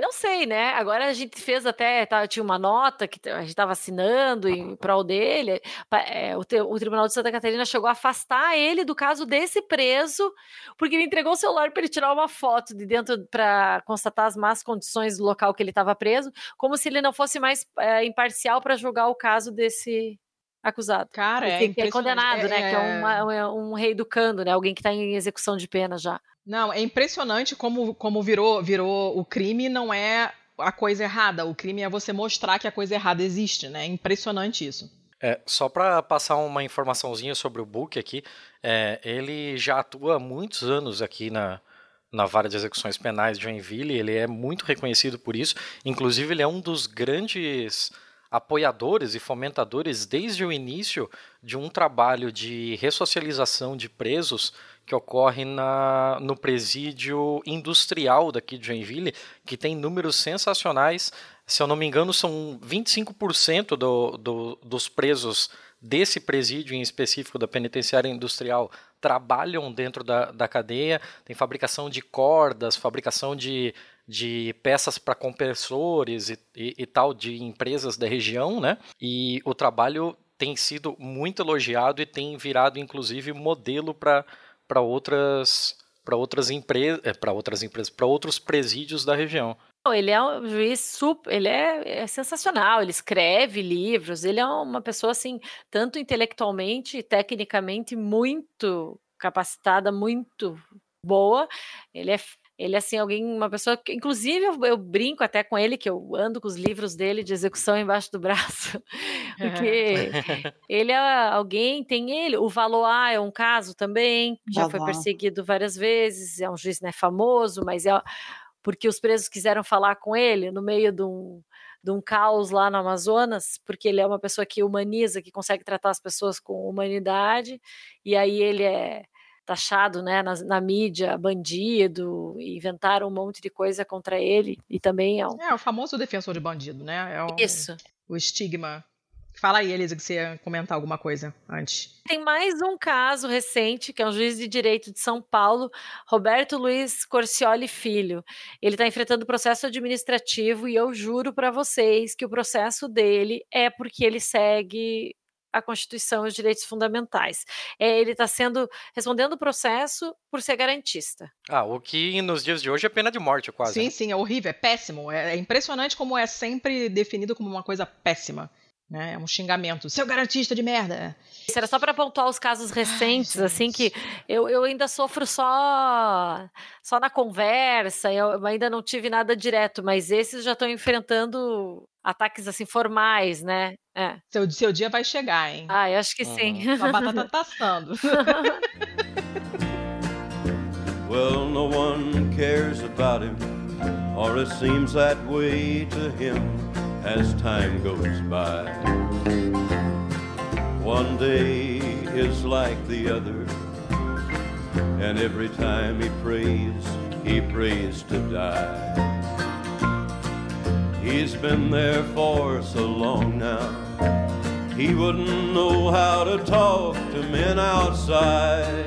Não sei, né? Agora a gente fez até, tá, tinha uma nota que a gente estava assinando em prol dele. É, o, o, Tribunal de Santa Catarina chegou a afastar ele do caso desse preso, porque ele entregou o celular para ele tirar uma foto de dentro para constatar as más condições do local que ele estava preso, como se ele não fosse mais é, imparcial para julgar o caso desse acusado. Cara, é, que é condenado, né? Que é, uma, é um reeducando, né? Alguém que está em execução de pena já. Não, é impressionante como, como virou, virou o crime não é a coisa errada. O crime é você mostrar que a coisa errada existe, né? É impressionante isso. É, só para passar uma informaçãozinha sobre o Book aqui, é, ele já atua há muitos anos aqui na, na vara de execuções penais de Joinville, ele é muito reconhecido por isso, inclusive ele é um dos grandes apoiadores e fomentadores desde o início de um trabalho de ressocialização de presos que ocorre na, no presídio industrial daqui de Joinville, que tem números sensacionais. Se eu não me engano, são 25% do, do, dos presos desse presídio em específico da penitenciária industrial trabalham dentro da, da cadeia. Tem fabricação de cordas, fabricação de, de peças para compressores e, e, e, tal de empresas da região, né? E o trabalho tem sido muito elogiado e tem virado inclusive modelo para para outras para outras empresas, é, para outras empresas, para outros presídios da região. Ele é um juiz super, ele é, é, sensacional, ele escreve livros, ele é uma pessoa assim, tanto intelectualmente e tecnicamente muito capacitada, muito boa. Ele é ele é assim, alguém, uma pessoa que, inclusive, eu, eu, brinco até com ele, que eu ando com os livros dele de execução embaixo do braço, porque ele é alguém, tem ele, o Valois é um caso também, já foi perseguido várias vezes, é um juiz né, famoso, mas é porque os presos quiseram falar com ele no meio de um, de um caos lá no Amazonas, porque ele é uma pessoa que humaniza, que consegue tratar as pessoas com humanidade, e aí ele é taxado né, na, na, mídia, bandido, inventaram um monte de coisa contra ele, e também é um... É, o famoso defensor de bandido, né? É Isso. O estigma. Fala aí, Elisa, que você ia comentar alguma coisa antes. Tem mais um caso recente, que é um juiz de direito de São Paulo, Roberto Luiz Corcioli Filho. Ele está enfrentando processo administrativo e eu juro para vocês que o processo dele é porque ele segue a Constituição e os direitos fundamentais. É, ele está sendo respondendo o processo por ser garantista. Ah, o que nos dias de hoje é pena de morte, quase. Sim, né? sim, é horrível, é péssimo. É, é impressionante como é sempre definido como uma coisa péssima. Né? É um xingamento. Seu garantista de merda. Isso era só para pontuar os casos recentes, Ai, assim, que eu, eu ainda sofro só só na conversa, eu ainda não tive nada direto, mas esses já estão enfrentando ataques assim formais, né? É. Seu, seu dia vai chegar, hein? Ah, eu acho que uhum. sim. A batata tá assando. well, no one cares about him, or it seems that way to him as time goes by. One day is like the other, and every time he prays, he prays to die. He's been there for so long now. He wouldn't know how to talk to men outside.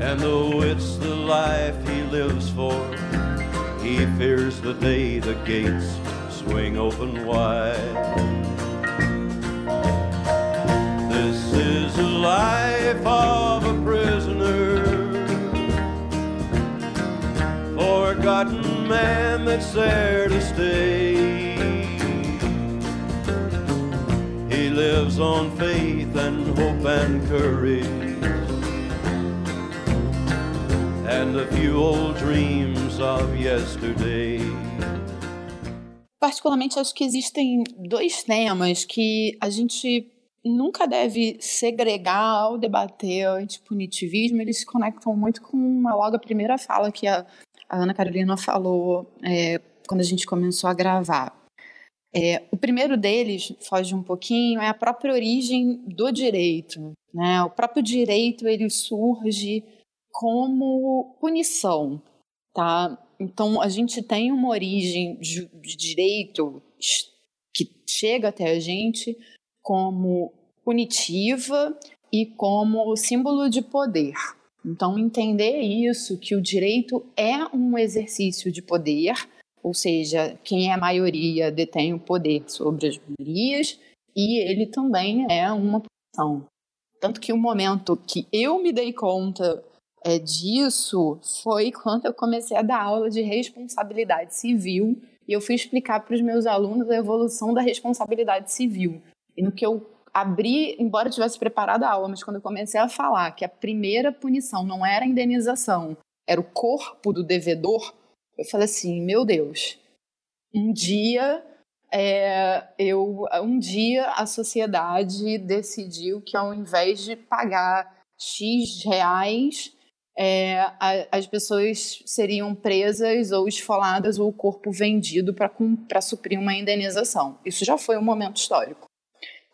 And though it's the life he lives for, he fears the day the gates swing open wide. This is the life of a prisoner, forgotten man that's there to stay. He lives on faith and hope and courage. and a few old dreams of yesterday. Particularmente, acho que existem dois temas que a gente nunca deve segregar ao debater antipunitivismo. Eles se conectam muito com uma, logo a primeira fala que a, a Ana Carolina falou é, quando a gente começou a gravar. É, o primeiro deles, foge um pouquinho, é a própria origem do direito. Né? O próprio direito ele surge como punição, tá? Então a gente tem uma origem de direito que chega até a gente como punitiva e como símbolo de poder. Então entender isso que o direito é um exercício de poder, ou seja, quem é maioria detém o poder sobre as minorias e ele também é uma punição. Tanto que o momento que eu me dei conta é, disso foi quando eu comecei a dar aula de responsabilidade civil e eu fui explicar para os meus alunos a evolução da responsabilidade civil. E no que eu abri, embora eu tivesse preparado a aula, mas quando eu comecei a falar que a primeira punição não era a indenização, era o corpo do devedor, eu falei assim, meu Deus, um dia é, eu, um dia a sociedade decidiu que ao invés de pagar X reais é, a, as pessoas seriam presas ou esfoladas ou o corpo vendido para suprir uma indenização. Isso já foi um momento histórico.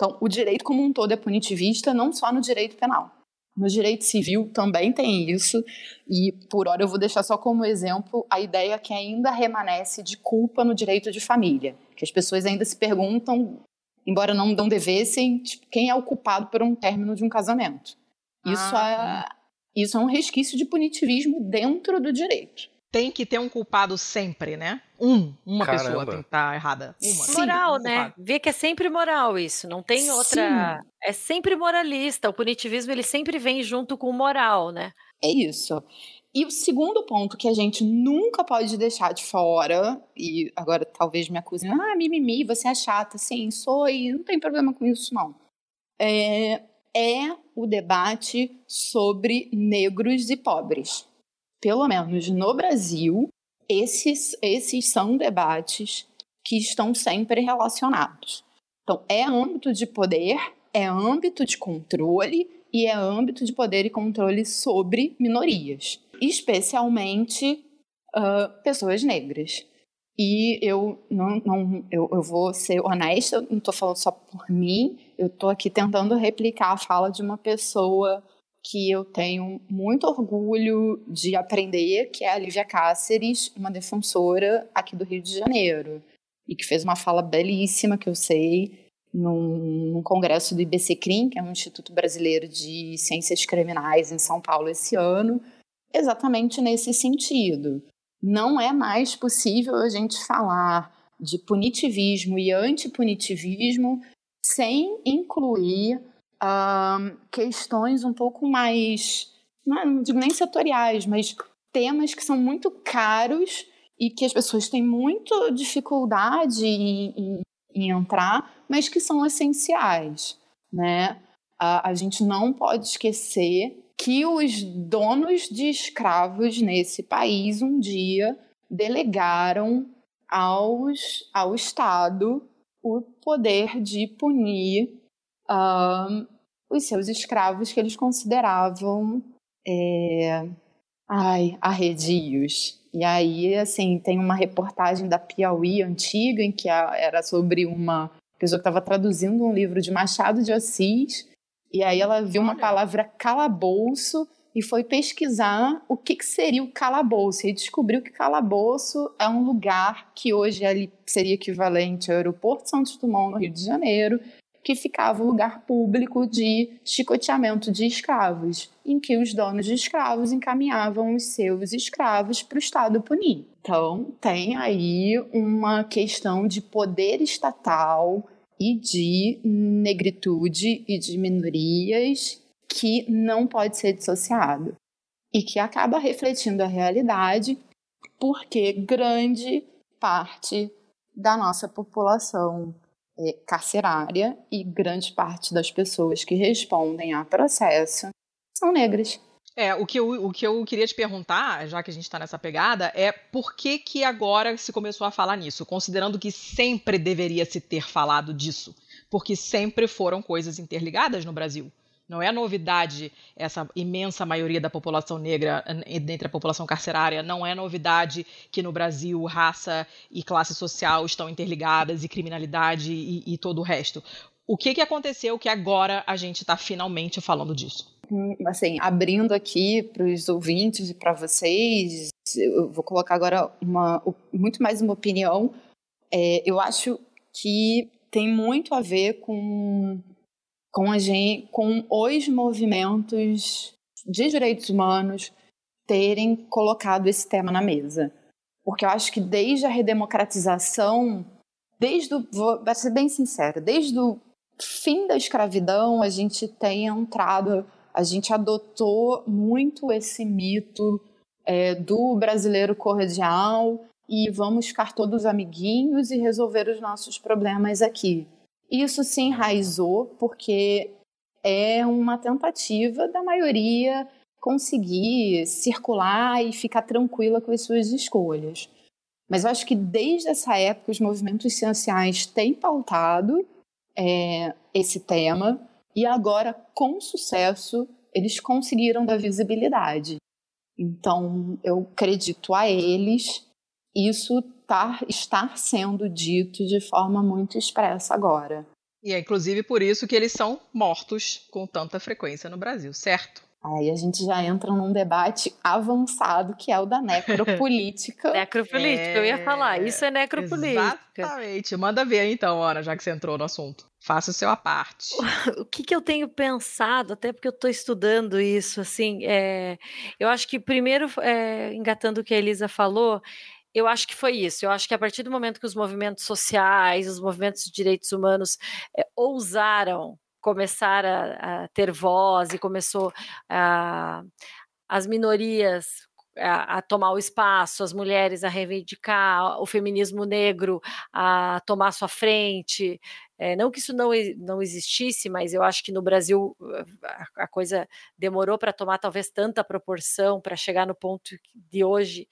Então, o direito como um todo é punitivista, não só no direito penal. No direito civil também tem isso, e por hora eu vou deixar só como exemplo a ideia que ainda remanesce de culpa no direito de família, que as pessoas ainda se perguntam, embora não, não devessem, tipo, quem é o culpado por um término de um casamento. Isso ah, é, isso é um resquício de punitivismo dentro do direito. Tem que ter um culpado sempre, né? Um, uma Caramba. pessoa tem que estar tá errada. Uma. Sim, moral, um né? Vê que é sempre moral isso, não tem outra. Sim. É sempre moralista. O punitivismo ele sempre vem junto com o moral, né? É isso. E o segundo ponto que a gente nunca pode deixar de fora, e agora talvez me acusem, ah, mimimi, você é chata. Sim, sou e não tem problema com isso, não. É, é o debate sobre negros e pobres. Pelo menos no Brasil, esses, esses são debates que estão sempre relacionados. Então, é âmbito de poder, é âmbito de controle e é âmbito de poder e controle sobre minorias, especialmente uh, pessoas negras. E eu não, não eu, eu vou ser honesta, não estou falando só por mim, eu estou aqui tentando replicar a fala de uma pessoa que eu tenho muito orgulho de aprender, que é a Lívia Cáceres, uma defensora aqui do Rio de Janeiro, e que fez uma fala belíssima, que eu sei, num, num congresso do IBCCRIM, que é um Instituto Brasileiro de Ciências Criminais em São Paulo esse ano, exatamente nesse sentido. Não é mais possível a gente falar de punitivismo e antipunitivismo sem incluir questões um pouco mais, não digo nem setoriais, mas temas que são muito caros e que as pessoas têm muita dificuldade em, em, em entrar, mas que são essenciais, né? Uh, a gente não pode esquecer que os donos de escravos nesse país um dia delegaram aos, ao Estado o poder de punir uh, os seus escravos que eles consideravam é, ai, arredios. E aí, assim, tem uma reportagem da Piauí antiga em que era sobre uma pessoa que estava traduzindo um livro de Machado de Assis e aí ela viu uma palavra calabouço e foi pesquisar o que, que seria o calabouço. E descobriu que calabouço é um lugar que hoje ali seria equivalente ao aeroporto Santos Dumont, no Rio de Janeiro, que ficava o lugar público de chicoteamento de escravos, em que os donos de escravos encaminhavam os seus escravos para o Estado punir. Então, tem aí uma questão de poder estatal e de negritude e de minorias que não pode ser dissociado e que acaba refletindo a realidade porque grande parte da nossa população carcerária e grande parte das pessoas que respondem a processo são negras. É, o que, eu, o que eu queria te perguntar, já que a gente está nessa pegada, é por que, que agora se começou a falar nisso, considerando que sempre deveria se ter falado disso, porque sempre foram coisas interligadas no Brasil. Não é novidade essa imensa maioria da população negra dentre a população carcerária. Não é novidade que no Brasil raça e classe social estão interligadas e criminalidade e, e todo o resto. O que, que aconteceu que agora a gente está finalmente falando disso? Hum, assim, abrindo aqui para os ouvintes e para vocês, eu vou colocar agora uma, muito mais uma opinião. É, eu acho que tem muito a ver com com a gente, com os movimentos de direitos humanos terem colocado esse tema na mesa. Porque eu acho que desde a redemocratização, desde o, vou ser bem sincera, desde o fim da escravidão, a gente tem entrado, a gente adotou muito esse mito é, do brasileiro cordial e vamos ficar todos amiguinhos e resolver os nossos problemas aqui. Isso se enraizou porque é uma tentativa da maioria conseguir circular e ficar tranquila com as suas escolhas. Mas eu acho que desde essa época os movimentos sociais têm pautado é, esse tema e agora, com sucesso, eles conseguiram dar visibilidade. Então, eu acredito a eles isso estar, estar sendo dito de forma muito expressa agora. E é inclusive por isso que eles são mortos com tanta frequência no Brasil, certo? Aí a gente já entra num debate avançado que é o da necropolítica. necropolítica, é... eu ia falar, isso é necropolítica. Exatamente. Manda ver então, Ana, já que você entrou no assunto. Faça o seu a parte. O que, que eu tenho pensado, até porque eu estou estudando isso, assim, é, eu acho que primeiro, é, engatando o que a Elisa falou, eu acho que foi isso. Eu acho que a partir do momento que os movimentos sociais, os movimentos de direitos humanos é, ousaram começar a, a, ter voz e começou a, as minorias a, a, tomar o espaço, as mulheres a reivindicar, o feminismo negro a tomar sua frente. É, não que isso não, não existisse, mas eu acho que no Brasil a, a coisa demorou para tomar talvez tanta proporção para chegar no ponto de hoje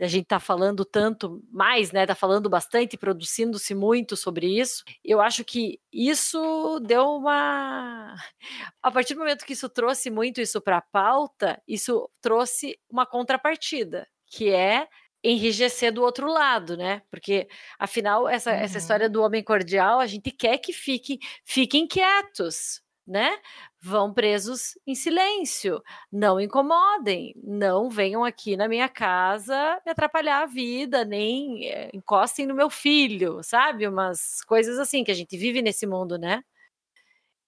a gente está falando tanto mais, né? Está falando bastante, produzindo-se muito sobre isso. Eu acho que isso deu uma. A partir do momento que isso trouxe muito isso para a pauta, isso trouxe uma contrapartida, que é enrijecer do outro lado, né? Porque afinal essa, uhum. essa história do homem cordial, a gente quer que fique, fiquem quietos, né? Vão presos em silêncio, não incomodem, não venham aqui na minha casa me atrapalhar a vida, nem é, encostem no meu filho, sabe? Umas coisas assim que a gente vive nesse mundo, né?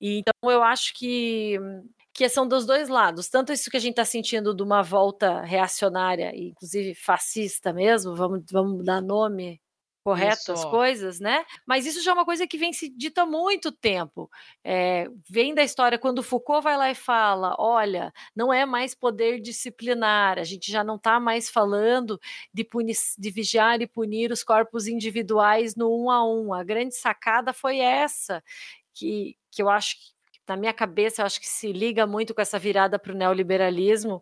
E, então eu acho que que são dos dois lados, tanto isso que a gente está sentindo de uma volta reacionária, inclusive fascista mesmo, vamos, vamos dar nome correto as coisas, né? Mas isso já é uma coisa que vem se dita há muito tempo. É, vem da história quando Foucault vai lá e fala: olha, não é mais poder disciplinar, a gente já não está mais falando de, punir, de vigiar e punir os corpos individuais no um a um. A grande sacada foi essa, que, que eu acho que na minha cabeça, eu acho que se liga muito com essa virada para o neoliberalismo,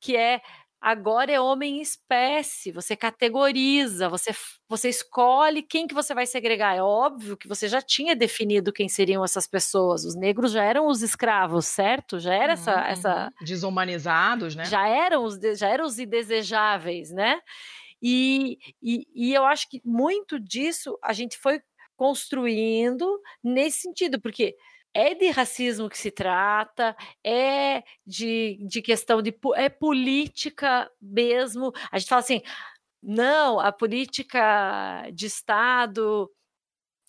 que é Agora é homem espécie, você categoriza, você, você escolhe quem que você vai segregar. É óbvio que você já tinha definido quem seriam essas pessoas. Os negros já eram os escravos, certo? Já era essa, uhum. essa desumanizados, né? Já eram os já eram os indesejáveis, né? E, e, e eu acho que muito disso a gente foi construindo nesse sentido, porque é de racismo que se trata, é de, de questão de é política mesmo. A gente fala assim, não, a política de Estado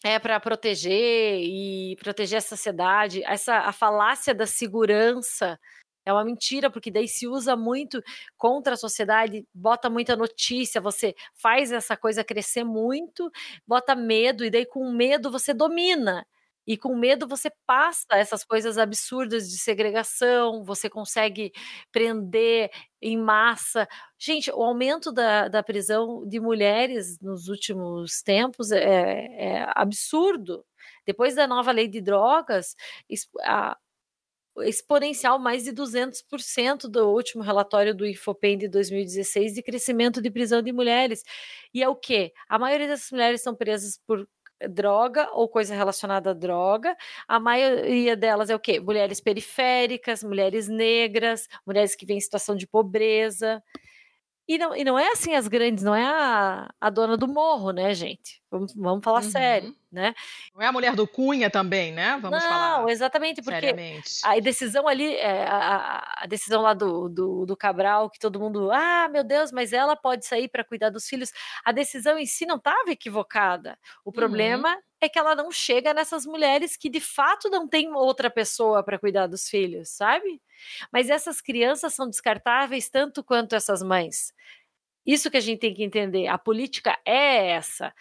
é para proteger e proteger a sociedade. Essa a falácia da segurança é uma mentira, porque daí se usa muito contra a sociedade, bota muita notícia, você faz essa coisa crescer muito, bota medo, e daí com medo você domina. E com medo você passa essas coisas absurdas de segregação, você consegue prender em massa. Gente, o aumento da, da prisão de mulheres nos últimos tempos é, é absurdo. Depois da nova lei de drogas, a, exponencial mais de 200% do último relatório do Infopem de 2016 de crescimento de prisão de mulheres. E é o quê? A maioria dessas mulheres são presas por droga ou coisa relacionada à droga. A maioria delas é o quê? Mulheres periféricas, mulheres negras, mulheres que vêm em situação de pobreza. E não, e não é assim as grandes, não é a, a dona do morro, né, gente? Vamos, vamos falar uhum. sério, né? Não é a mulher do Cunha também, né? Vamos não, falar. Não, exatamente, porque seriamente. a decisão ali, é, a, a, decisão lá do, do, do, Cabral, que todo mundo, ah, meu Deus, mas ela pode sair para cuidar dos filhos. A decisão em si não estava equivocada. O problema uhum. É que ela não chega nessas mulheres que de fato não tem outra pessoa para cuidar dos filhos, sabe? Mas essas crianças são descartáveis tanto quanto essas mães. Isso que a gente tem que entender. A política é essa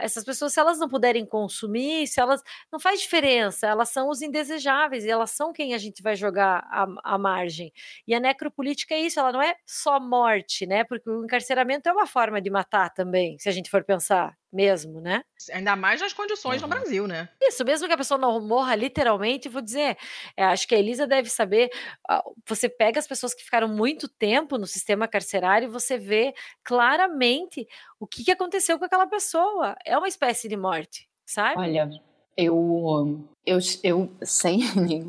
essas pessoas, se elas não puderem consumir, se elas. Não faz diferença, elas são os indesejáveis e elas são quem a gente vai jogar à, margem. E a necropolítica é isso, ela não é só morte, né? Porque o encarceramento é uma forma de matar também, se a gente for pensar mesmo, né? Ainda mais nas condições uhum. no Brasil, né? Isso, mesmo que a pessoa não morra literalmente, vou dizer, é, acho que a Elisa deve saber, você pega as pessoas que ficaram muito tempo no sistema carcerário e você vê claramente o que, que aconteceu com aquela pessoa. É uma espécie de morte, sabe? Olha, eu, eu, eu sem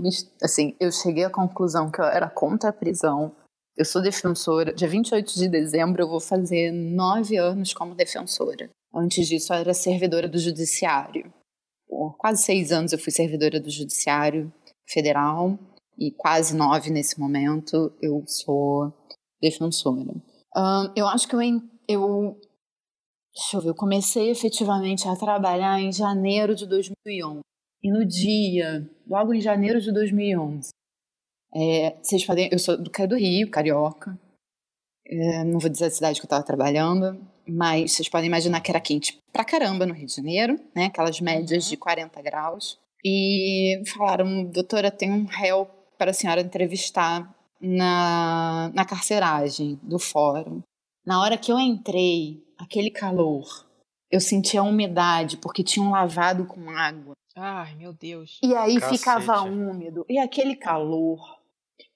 assim, eu cheguei à conclusão que eu era contra a prisão. Eu sou defensora. Dia 28 de dezembro eu vou fazer nove anos como defensora. Antes disso, eu era servidora do judiciário. Por quase seis anos eu fui servidora do judiciário federal e quase nove nesse momento eu sou defensora. Um, eu acho que eu, eu Deixa eu ver, eu comecei efetivamente a trabalhar em janeiro de 2011. E no dia, logo em janeiro de 2011, é, vocês podem, eu sou do, do Rio, carioca. É, não vou dizer a cidade que eu estava trabalhando, mas vocês podem imaginar que era quente pra caramba no Rio de Janeiro, né? Aquelas médias uhum. de 40 graus. E falaram, doutora, tem um réu para a senhora entrevistar na, na carceragem do fórum. Na hora que eu entrei, aquele calor. Eu sentia a umidade porque tinham lavado com água. Ai, meu Deus. E aí Cacete. ficava úmido. E aquele calor.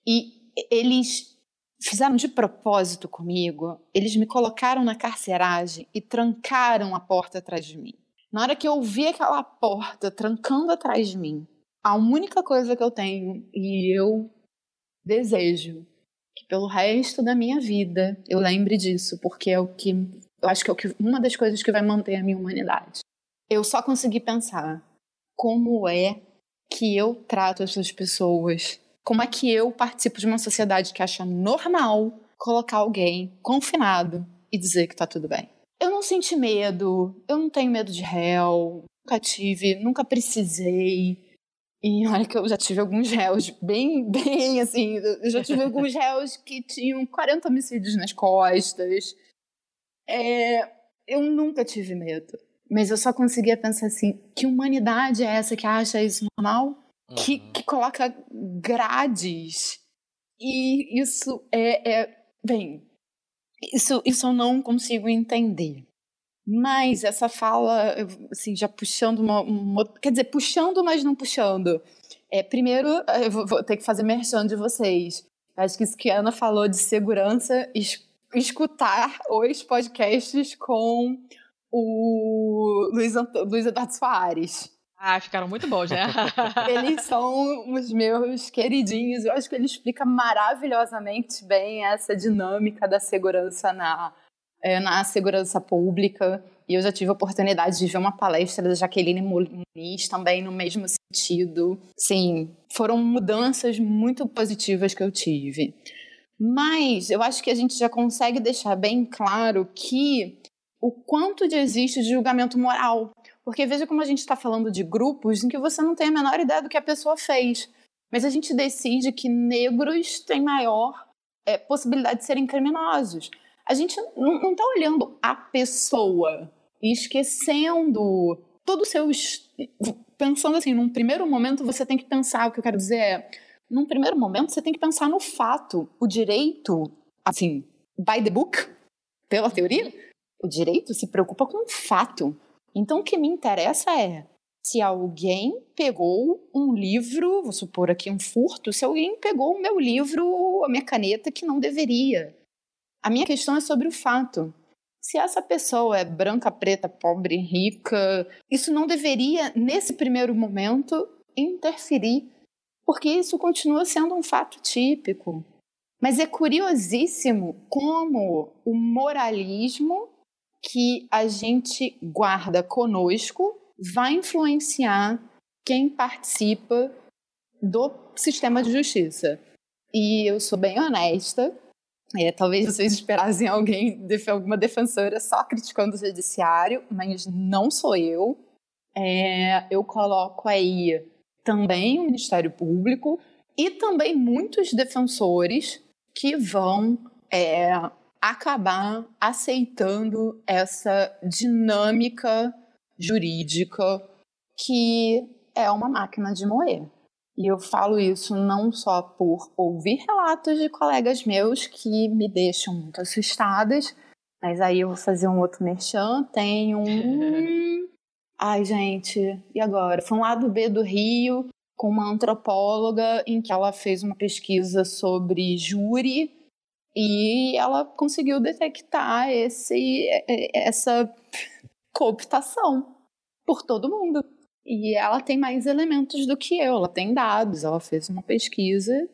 E eles fizeram de propósito comigo. Eles me colocaram na carceragem e trancaram a porta atrás de mim. Na hora que eu vi aquela porta trancando atrás de mim, a única coisa que eu tenho e eu desejo pelo resto da minha vida eu lembre disso, porque é o que eu acho que é o que, uma das coisas que vai manter a minha humanidade. Eu só consegui pensar como é que eu trato essas pessoas, como é que eu participo de uma sociedade que acha normal colocar alguém confinado e dizer que tá tudo bem. Eu não senti medo, eu não tenho medo de réu, nunca tive, nunca precisei. E olha que eu já tive alguns réus bem, bem assim, eu já tive alguns réus que tinham 40 homicídios nas costas, é, eu nunca tive medo. Mas eu só conseguia pensar assim: que humanidade é essa que acha isso normal? Uhum. Que, que coloca grades. E isso é, é. Bem, isso, isso eu não consigo entender. Mas essa fala, assim, já puxando uma, uma, Quer dizer, puxando, mas não puxando. É, primeiro, eu vou, vou ter que fazer merchan de vocês. Acho que isso que a Ana falou de segurança escutar os podcasts com o Luiz, Luiz Eduardo Soares. Ah, ficaram muito bons, né? eles são os meus queridinhos. Eu acho que ele explica maravilhosamente bem essa dinâmica da segurança na, é, na segurança pública. E eu já tive a oportunidade de ver uma palestra da Jaqueline Muniz também no mesmo sentido. Sim, foram mudanças muito positivas que eu tive. Mas eu acho que a gente já consegue deixar bem claro que o quanto de existe de julgamento moral. Porque veja como a gente está falando de grupos em que você não tem a menor ideia do que a pessoa fez. Mas a gente decide que negros têm maior é, possibilidade de serem criminosos. A gente não está olhando a pessoa e esquecendo todo o seu. Pensando assim, num primeiro momento você tem que pensar, o que eu quero dizer é, num primeiro momento você tem que pensar no fato. O direito, assim, by the book, pela teoria, o direito se preocupa com o fato. Então o que me interessa é se alguém pegou um livro, vou supor aqui um furto, se alguém pegou o meu livro, a minha caneta que não deveria. A minha questão é sobre o fato. Se essa pessoa é branca, preta, pobre, rica, isso não deveria, nesse primeiro momento, interferir, porque isso continua sendo um fato típico. Mas é curiosíssimo como o moralismo que a gente guarda conosco vai influenciar quem participa do sistema de justiça. E eu sou bem honesta, é, talvez vocês esperassem alguém, alguma defensora só criticando o judiciário, mas não sou eu. É, eu coloco aí também o Ministério Público e também muitos defensores que vão é, acabar aceitando essa dinâmica jurídica que é uma máquina de moer. E eu falo isso não só por ouvir relatos de colegas meus que me deixam muito assustadas, mas aí eu vou fazer um outro merchan. Tem um. Ai, gente, e agora? Foi um lado B do Rio, com uma antropóloga, em que ela fez uma pesquisa sobre júri e ela conseguiu detectar esse, essa cooptação por todo mundo. E ela tem mais elementos do que eu, ela tem dados, ela fez uma pesquisa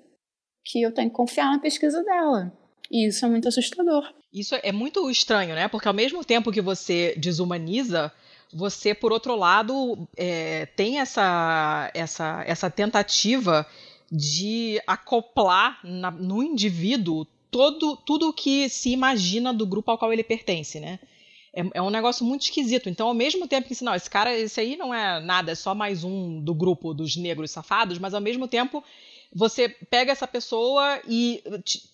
que eu tenho que confiar na pesquisa dela. E isso é muito assustador. Isso é muito estranho, né? Porque ao mesmo tempo que você desumaniza, você, por outro lado, é, tem essa, essa, essa tentativa de acoplar na, no indivíduo todo, tudo o que se imagina do grupo ao qual ele pertence, né? É, é, um negócio muito esquisito. Então, ao mesmo tempo que, não, esse cara, esse aí não é nada, é só mais um do grupo dos negros safados, mas ao mesmo tempo você pega essa pessoa e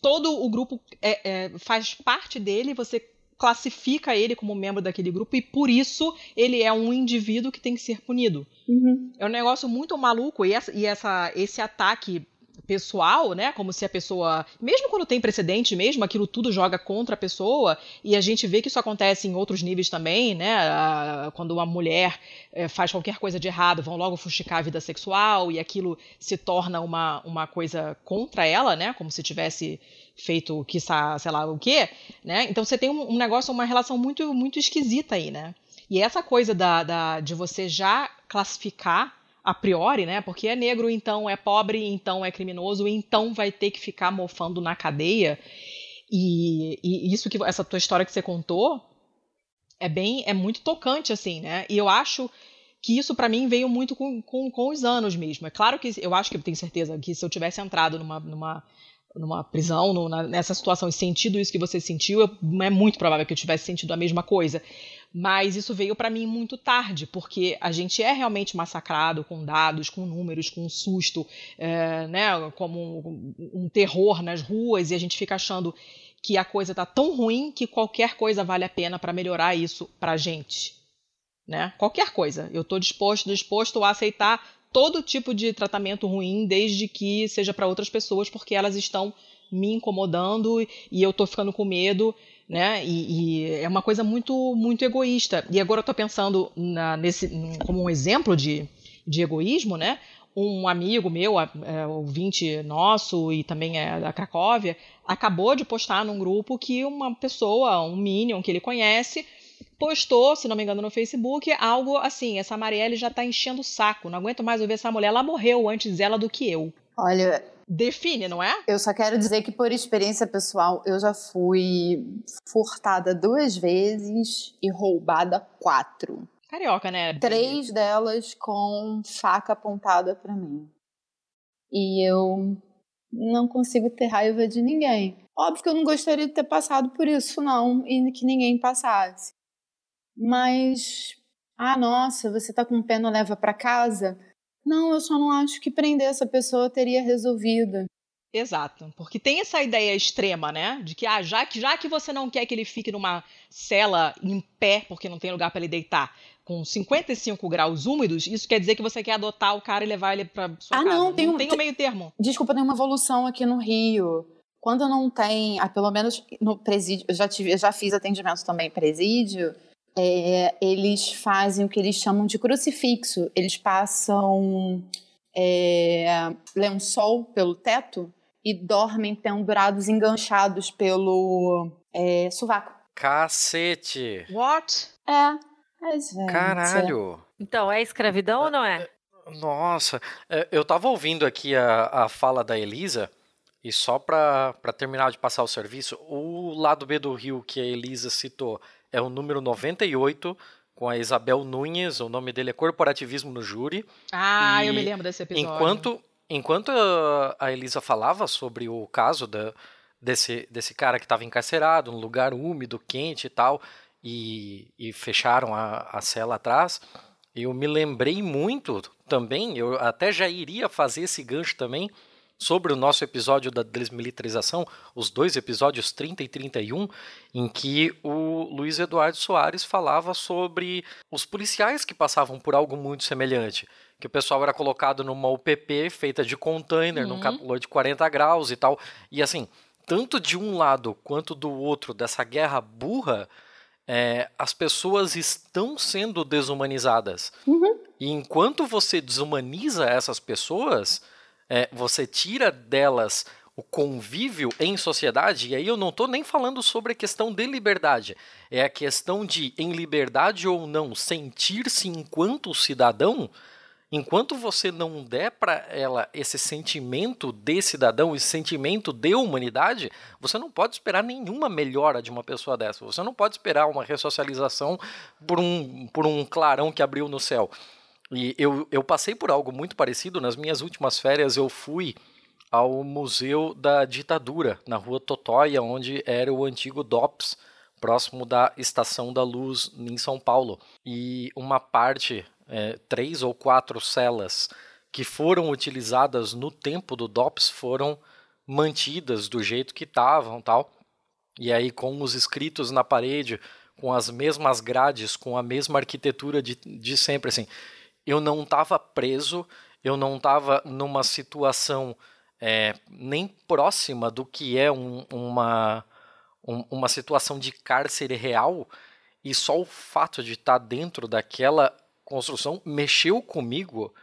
todo o grupo é, é, faz parte dele, você classifica ele como membro daquele grupo e por isso ele é um indivíduo que tem que ser punido. Uhum. É um negócio muito maluco e, essa, e essa, esse ataque pessoal, né? Como se a pessoa, mesmo quando tem precedente, mesmo aquilo tudo joga contra a pessoa, e a gente vê que isso acontece em outros níveis também, né? Quando uma mulher é, faz qualquer coisa de errado, vão logo fustigar a vida sexual e aquilo se torna uma, uma coisa contra ela, né? Como se tivesse feito, quiçá, sei lá o quê, né? Então você tem um, um negócio, uma relação muito, muito esquisita aí, né? E essa coisa da, da, de você já classificar a priori, né? Porque é negro, então é pobre, então é criminoso, então vai ter que ficar mofando na cadeia. E, e isso que essa tua história que você contou é bem, é muito tocante assim, né? E eu acho que isso para mim veio muito com, com, com, os anos mesmo. É claro que eu acho que eu tenho certeza que se eu tivesse entrado numa, numa, numa prisão, numa, nessa situação e sentido isso que você sentiu, eu, é muito provável que eu tivesse sentido a mesma coisa. Mas isso veio para mim muito tarde, porque a gente é realmente massacrado com dados, com números, com um susto, é, né, como um, um terror nas ruas, e a gente fica achando que a coisa está tão ruim que qualquer coisa vale a pena para melhorar isso para a gente. Né? Qualquer coisa. Eu estou disposto, disposto a aceitar todo tipo de tratamento ruim, desde que seja para outras pessoas, porque elas estão me incomodando e eu estou ficando com medo né? E, e, é uma coisa muito, muito egoísta. E agora eu estou pensando na, nesse como um exemplo de, de egoísmo, né? Um amigo meu, é, ouvinte nosso e também é da Cracóvia, acabou de postar num grupo que uma pessoa, um Minion que ele conhece, postou, se não me engano, no Facebook, algo assim: essa Marielle já está enchendo o saco, não aguento mais ouvir essa mulher, ela morreu antes dela do que eu. Olha, define, não é? Eu só quero dizer que, por experiência pessoal, eu já fui furtada duas vezes e roubada quatro. Carioca, né? Três delas com faca apontada para mim. E eu não consigo ter raiva de ninguém. Óbvio que eu não gostaria de ter passado por isso, não, e que ninguém passasse. Mas Ah, nossa, você tá com pena, leva para casa? Não, eu só não acho que prender essa pessoa teria resolvido. Exato, porque tem essa ideia extrema, né? De que, ah, já que, já que você não quer que ele fique numa cela em pé, porque não tem lugar para ele deitar, com 55 graus úmidos, isso quer dizer que você quer adotar o cara e levar ele pra sua ah, casa. não, tem, não um, tem o meio termo. Desculpa, tem uma evolução aqui no Rio. Quando não tem, ah, pelo menos no presídio, eu já, tive, eu já fiz atendimento também presídio, é, eles fazem o que eles chamam de crucifixo. Eles passam é, lençol pelo teto e dormem pendurados, enganchados pelo é, sovaco. Cacete! What? É. Mas, gente, Caralho! Então, é escravidão ou não é? Nossa, é, eu tava ouvindo aqui a, a fala da Elisa, e só pra terminar de passar o serviço, o lado B do Rio que a Elisa citou é o número 98, com a Isabel Nunes, o nome dele é Corporativismo no Júri. Ah, E eu me lembro desse episódio. Enquanto, enquanto a- Elisa falava sobre o caso da, desse, desse cara que estava encarcerado, num lugar úmido, quente e tal, e, e fecharam a, a cela atrás, eu me lembrei muito também, eu até já iria fazer esse gancho também, sobre o nosso episódio da desmilitarização, os dois episódios 30 e 31, em que o Luiz Eduardo Soares falava sobre os policiais que passavam por algo muito semelhante. Que o pessoal era colocado numa UPP feita de container, num Uhum. calor de 40 graus e tal. E assim, tanto de um lado quanto do outro dessa guerra burra, é, as pessoas estão sendo desumanizadas. Uhum. E enquanto você desumaniza essas pessoas, é, você tira delas o convívio em sociedade, e aí eu não estou nem falando sobre a questão de liberdade, é a questão de, em liberdade ou não, sentir-se enquanto cidadão, enquanto você não der para ela esse sentimento de cidadão, esse sentimento de humanidade, você não pode esperar nenhuma melhora de uma pessoa dessa. Você não pode esperar uma ressocialização por um, por um clarão que abriu no céu. E eu, eu passei por algo muito parecido. Nas minhas últimas férias, eu fui ao Museu da Ditadura, na rua Totóia, onde era o antigo DOPS, próximo da Estação da Luz, em São Paulo. E uma parte, é, três ou quatro celas que foram utilizadas no tempo do DOPS foram mantidas do jeito que estavam tal. E aí, com os escritos na parede, com as mesmas grades, com a mesma arquitetura de, de sempre, assim eu não estava preso, eu não estava numa situação é, nem próxima do que é um, uma, um, uma situação de cárcere real, e só o fato de estar dentro daquela construção mexeu comigo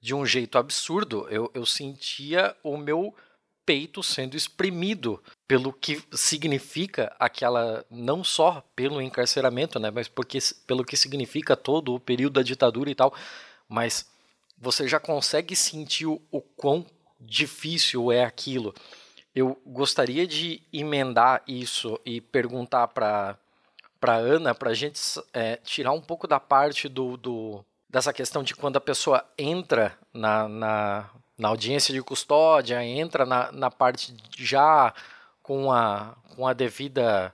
de um jeito absurdo. Eu, eu sentia o meu peito sendo exprimido pelo que significa aquela não só pelo encarceramento, né, mas porque pelo que significa todo o período da ditadura e tal mas você já consegue sentir o, o quão difícil é aquilo. Eu gostaria de emendar isso e perguntar para para Ana, para a gente é, tirar um pouco da parte do, do, dessa questão de quando a pessoa entra na, na, na audiência de custódia, entra na, na parte já com a, com a devida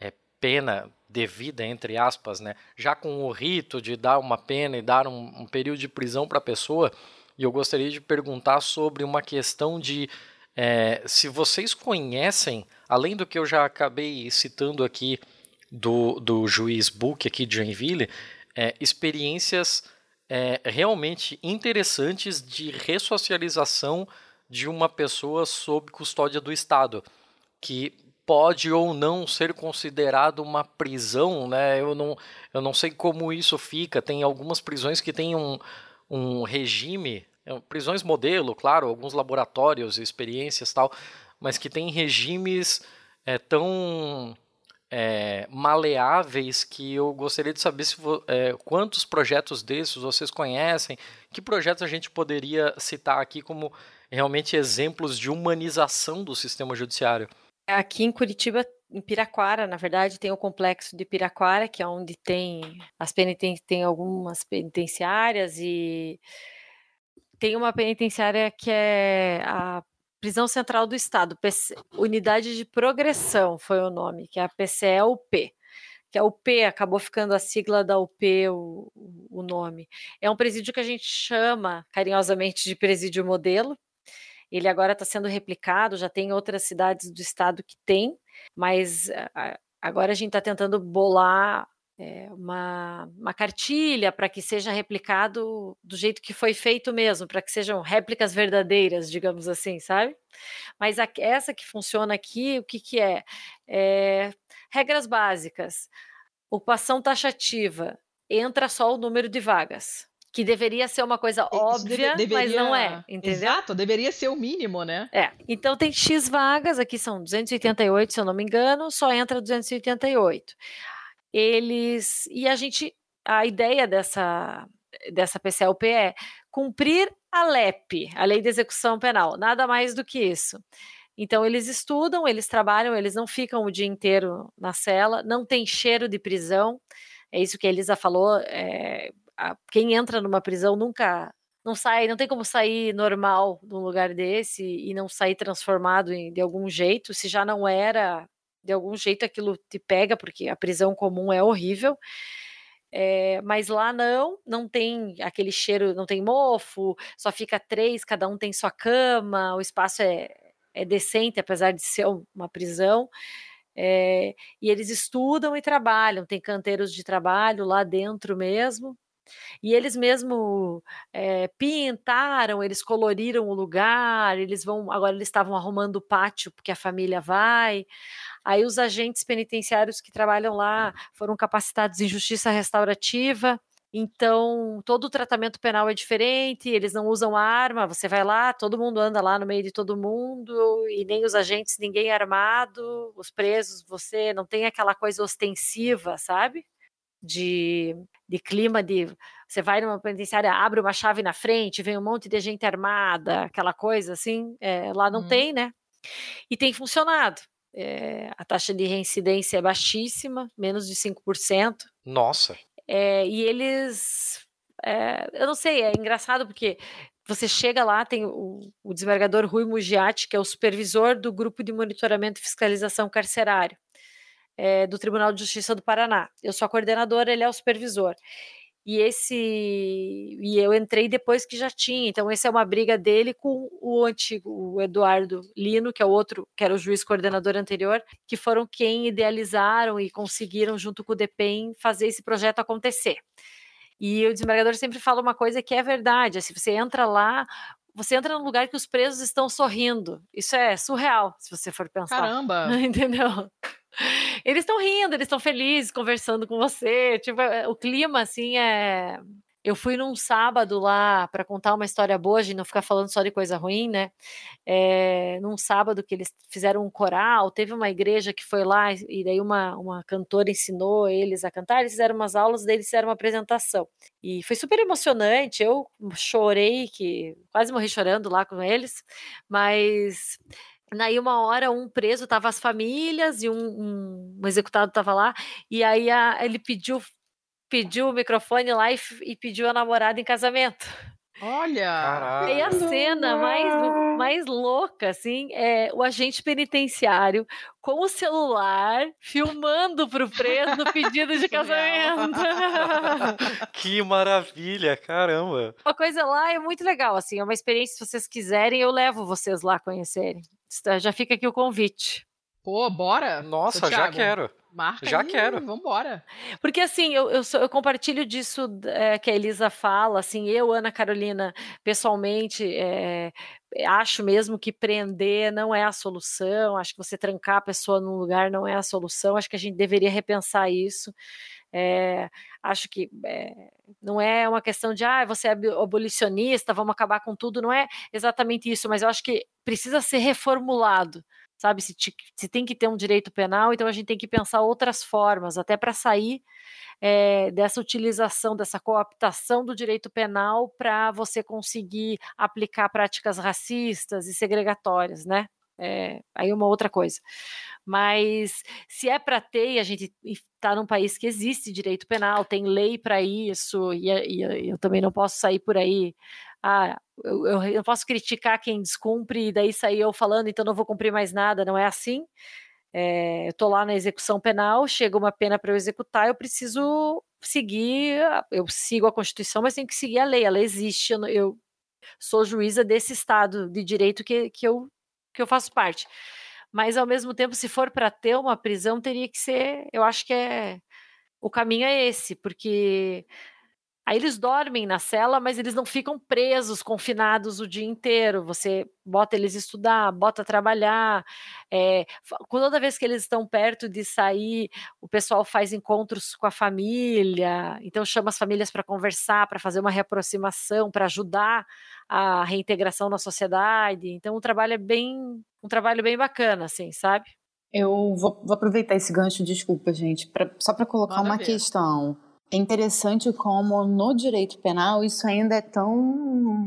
é, pena devida, entre aspas, né? já com o rito de dar uma pena e dar um, um período de prisão para a pessoa, e eu gostaria de perguntar sobre uma questão de é, se vocês conhecem, além do que eu já acabei citando aqui do, do juiz Book aqui de Joinville, é, experiências é, realmente interessantes de ressocialização de uma pessoa sob custódia do Estado, que pode ou não ser considerado uma prisão, né? Eu não, eu não sei como isso fica. Tem algumas prisões que têm um, um regime, é, prisões modelo, claro, alguns laboratórios, experiências tal, mas que têm regimes é, tão é, maleáveis que eu gostaria de saber se é, quantos projetos desses vocês conhecem, que projetos a gente poderia citar aqui como realmente exemplos de humanização do sistema judiciário. Aqui em Curitiba, em Piraquara, na verdade, tem o complexo de Piraquara, que é onde tem as tem algumas penitenciárias e tem uma penitenciária que é a Prisão Central do Estado, PC, Unidade de Progressão foi o nome, que é a PCLP, que é o P, acabou ficando a sigla da UP o, o nome. É um presídio que a gente chama carinhosamente de presídio modelo. Ele agora está sendo replicado, já tem outras cidades do estado que tem, mas agora a gente está tentando bolar é, uma, uma cartilha para que seja replicado do jeito que foi feito mesmo, para que sejam réplicas verdadeiras, digamos assim, sabe? Mas a, essa que funciona aqui, o que, que é? é? Regras básicas. Ocupação taxativa. Entra só o número de vagas. Que deveria ser uma coisa óbvia, deve, deveria... mas não é, entendeu? Exato, deveria ser o mínimo, né? É. Então tem X vagas, aqui são 288, se eu não me engano, só entra 288 eles e a gente a ideia dessa dessa PCLP é cumprir a LEP, a Lei de Execução Penal, nada mais do que isso. Então eles estudam, eles trabalham, eles não ficam o dia inteiro na cela, não tem cheiro de prisão. É isso que a Elisa falou. É, a, quem entra numa prisão nunca não sai, não tem como sair normal de um lugar desse e não sair transformado em, de algum jeito. Se já não era de algum jeito aquilo te pega, porque a prisão comum é horrível. É, mas lá não, não tem aquele cheiro, não tem mofo, só fica três, cada um tem sua cama, o espaço é, é decente, apesar de ser uma prisão. É, e eles estudam e trabalham, tem canteiros de trabalho lá dentro mesmo. E eles mesmo é, pintaram, eles coloriram o lugar, eles vão. Agora eles estavam arrumando o pátio porque a família vai. Aí os agentes penitenciários que trabalham lá foram capacitados em justiça restaurativa. Então, todo o tratamento penal é diferente, eles não usam arma, você vai lá, todo mundo anda lá no meio de todo mundo, e nem os agentes, ninguém armado, os presos, você não tem aquela coisa ostensiva, sabe? De, de clima de você vai numa penitenciária, abre uma chave na frente, vem um monte de gente armada, aquela coisa assim, é, lá não hum. tem, né? E tem funcionado. É, a taxa de reincidência é baixíssima, menos de 5%. Nossa! É, e eles. Eu não sei, é engraçado porque você chega lá, tem o, o desembargador Rui Mugiati, que é o supervisor do grupo de monitoramento e fiscalização carcerário é, do Tribunal de Justiça do Paraná. Eu sou a coordenadora, ele é o supervisor. E esse e eu entrei depois que já tinha. Então essa é uma briga dele com o antigo o Eduardo Lino, que é o outro, que era o juiz coordenador anterior, que foram quem idealizaram e conseguiram junto com o DEPEN fazer esse projeto acontecer. E o desembargador sempre fala uma coisa que é verdade, se assim, você entra lá, você entra num lugar que os presos estão sorrindo. Isso é surreal, se você for pensar. Caramba! Entendeu? Eles estão rindo, eles estão felizes conversando com você. Tipo, é, o clima, assim, é. Eu fui num sábado lá para contar uma história boa, de não ficar falando só de coisa ruim, né? É, num sábado que eles fizeram um coral, teve uma igreja que foi lá e daí uma, uma cantora ensinou eles a cantar, eles fizeram umas aulas, daí eles fizeram uma apresentação. E foi super emocionante, eu chorei, que quase morri chorando lá com eles, mas Daí, uma hora, um preso tava as famílias e um, um, um executado tava lá, e aí a, ele pediu, pediu o microfone lá e, e pediu a namorada em casamento. Olha! E a cena mais, mais louca, assim, é o agente penitenciário com o celular filmando pro preso o pedido de casamento. que maravilha, caramba! Uma coisa lá é muito legal, assim, é uma experiência, se vocês quiserem, eu levo vocês lá conhecerem. Já fica aqui o convite. Pô, bora? Nossa, já quero. Marca já aí, quero. Vambora. Porque assim, eu, eu, sou, eu compartilho disso é, que a Elisa fala, assim, eu, Ana Carolina, pessoalmente, é, acho mesmo que prender não é a solução, acho que você trancar a pessoa num lugar não é a solução, acho que a gente deveria repensar isso. É, acho que é, não é uma questão de ah, você é abolicionista, vamos acabar com tudo, não é exatamente isso, mas eu acho que precisa ser reformulado, sabe? Se, te, se tem que ter um direito penal, então a gente tem que pensar outras formas, até para sair é, dessa utilização, dessa cooptação do direito penal para você conseguir aplicar práticas racistas e segregatórias, né? É, aí uma outra coisa. Mas se é para ter, e a gente está num país que existe direito penal, tem lei para isso, e, e, eu também não posso sair por aí. Ah, eu, eu, eu posso criticar quem descumpre e daí sair eu falando, então não vou cumprir mais nada, não é assim. é, eu estou lá na execução penal, chega uma pena para eu executar, eu preciso seguir, eu sigo a Constituição, mas tenho que seguir a lei. A lei existe, eu, eu sou juíza desse Estado de direito que, que, eu, que eu faço parte. Mas, ao mesmo tempo, se for para ter uma prisão, teria que ser. Eu acho que é. O caminho é esse, porque Aí eles dormem na cela, mas eles não ficam presos, confinados o dia inteiro. Você bota eles estudar, bota trabalhar. É, toda vez que eles estão perto de sair, o pessoal faz encontros com a família, então chama as famílias para conversar, para fazer uma reaproximação, para ajudar a reintegração na sociedade. Então o trabalho é bem, um trabalho bem bacana, assim, sabe? Eu vou, vou aproveitar esse gancho, desculpa, gente, pra, só para colocar Manda uma questão. É interessante como no direito penal isso ainda é tão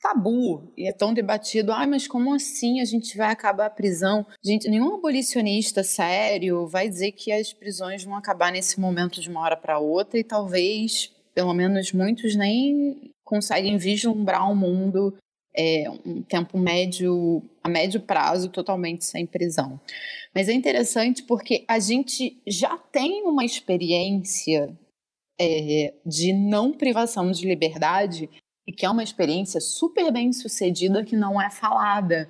tabu e é tão debatido. Ah, mas como assim a gente vai acabar a prisão? Gente, nenhum abolicionista sério vai dizer que as prisões vão acabar nesse momento de uma hora para outra e talvez, pelo menos muitos nem conseguem vislumbrar um mundo é, um tempo médio, a médio prazo, totalmente sem prisão. Mas é interessante porque a gente já tem uma experiência é, de não privação de liberdade e que é uma experiência super bem sucedida que não é falada,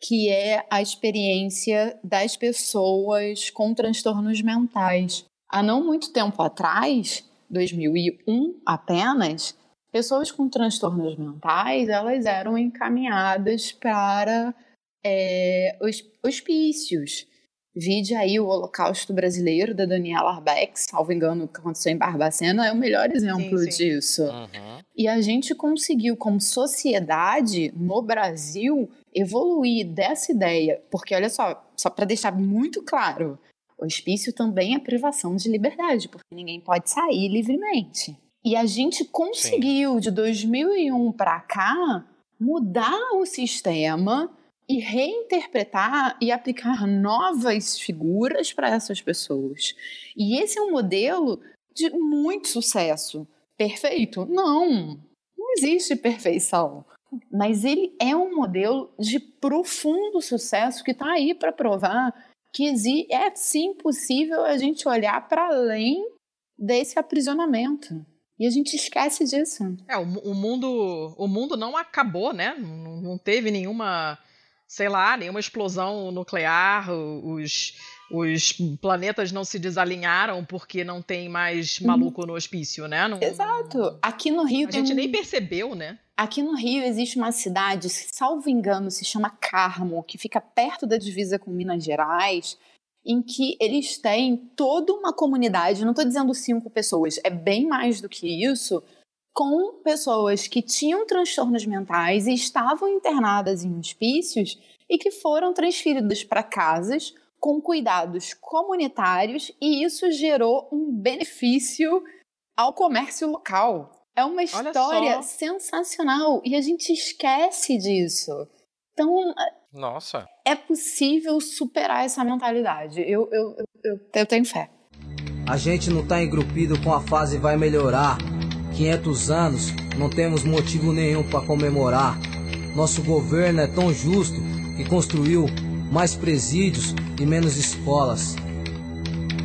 que é a experiência das pessoas com transtornos mentais. Há não muito tempo atrás, 2001 apenas, pessoas com transtornos mentais elas eram encaminhadas para é, hospícios Vide aí o Holocausto Brasileiro, da Daniela Arbeck, salvo engano, que aconteceu em Barbacena, é o melhor exemplo sim, sim. disso. Uhum. E a gente conseguiu, como sociedade, no Brasil, evoluir dessa ideia. Porque, olha só, só para deixar muito claro, o hospício também é privação de liberdade, porque ninguém pode sair livremente. E a gente conseguiu, sim. de 2001 para cá, mudar o sistema e reinterpretar e aplicar novas figuras para essas pessoas. E esse é um modelo de muito sucesso. Perfeito? Não, não existe perfeição. Mas ele é um modelo de profundo sucesso que está aí para provar que é sim possível a gente olhar para além desse aprisionamento. E a gente esquece disso. É, o, o, mundo, o mundo não acabou, né? Não, não teve nenhuma sei lá, nenhuma explosão nuclear, os, os planetas não se desalinharam porque não tem mais uhum. maluco no hospício, né? Não, Exato. Aqui no Rio a gente nem percebeu, né? Aqui no Rio existe uma cidade, salvo engano, se chama Carmo, que fica perto da divisa com Minas Gerais, em que eles têm toda uma comunidade, não estou dizendo cinco pessoas, é bem mais do que isso, com pessoas que tinham transtornos mentais e estavam internadas em hospícios e que foram transferidas para casas com cuidados comunitários e isso gerou um benefício ao comércio local. É uma história sensacional e a gente esquece disso. Então, nossa, é possível superar essa mentalidade. Eu, eu, eu, eu tenho fé. A gente não está engrupido com a fase vai melhorar 500 anos, não temos motivo nenhum para comemorar. Nosso governo é tão justo que construiu mais presídios e menos escolas.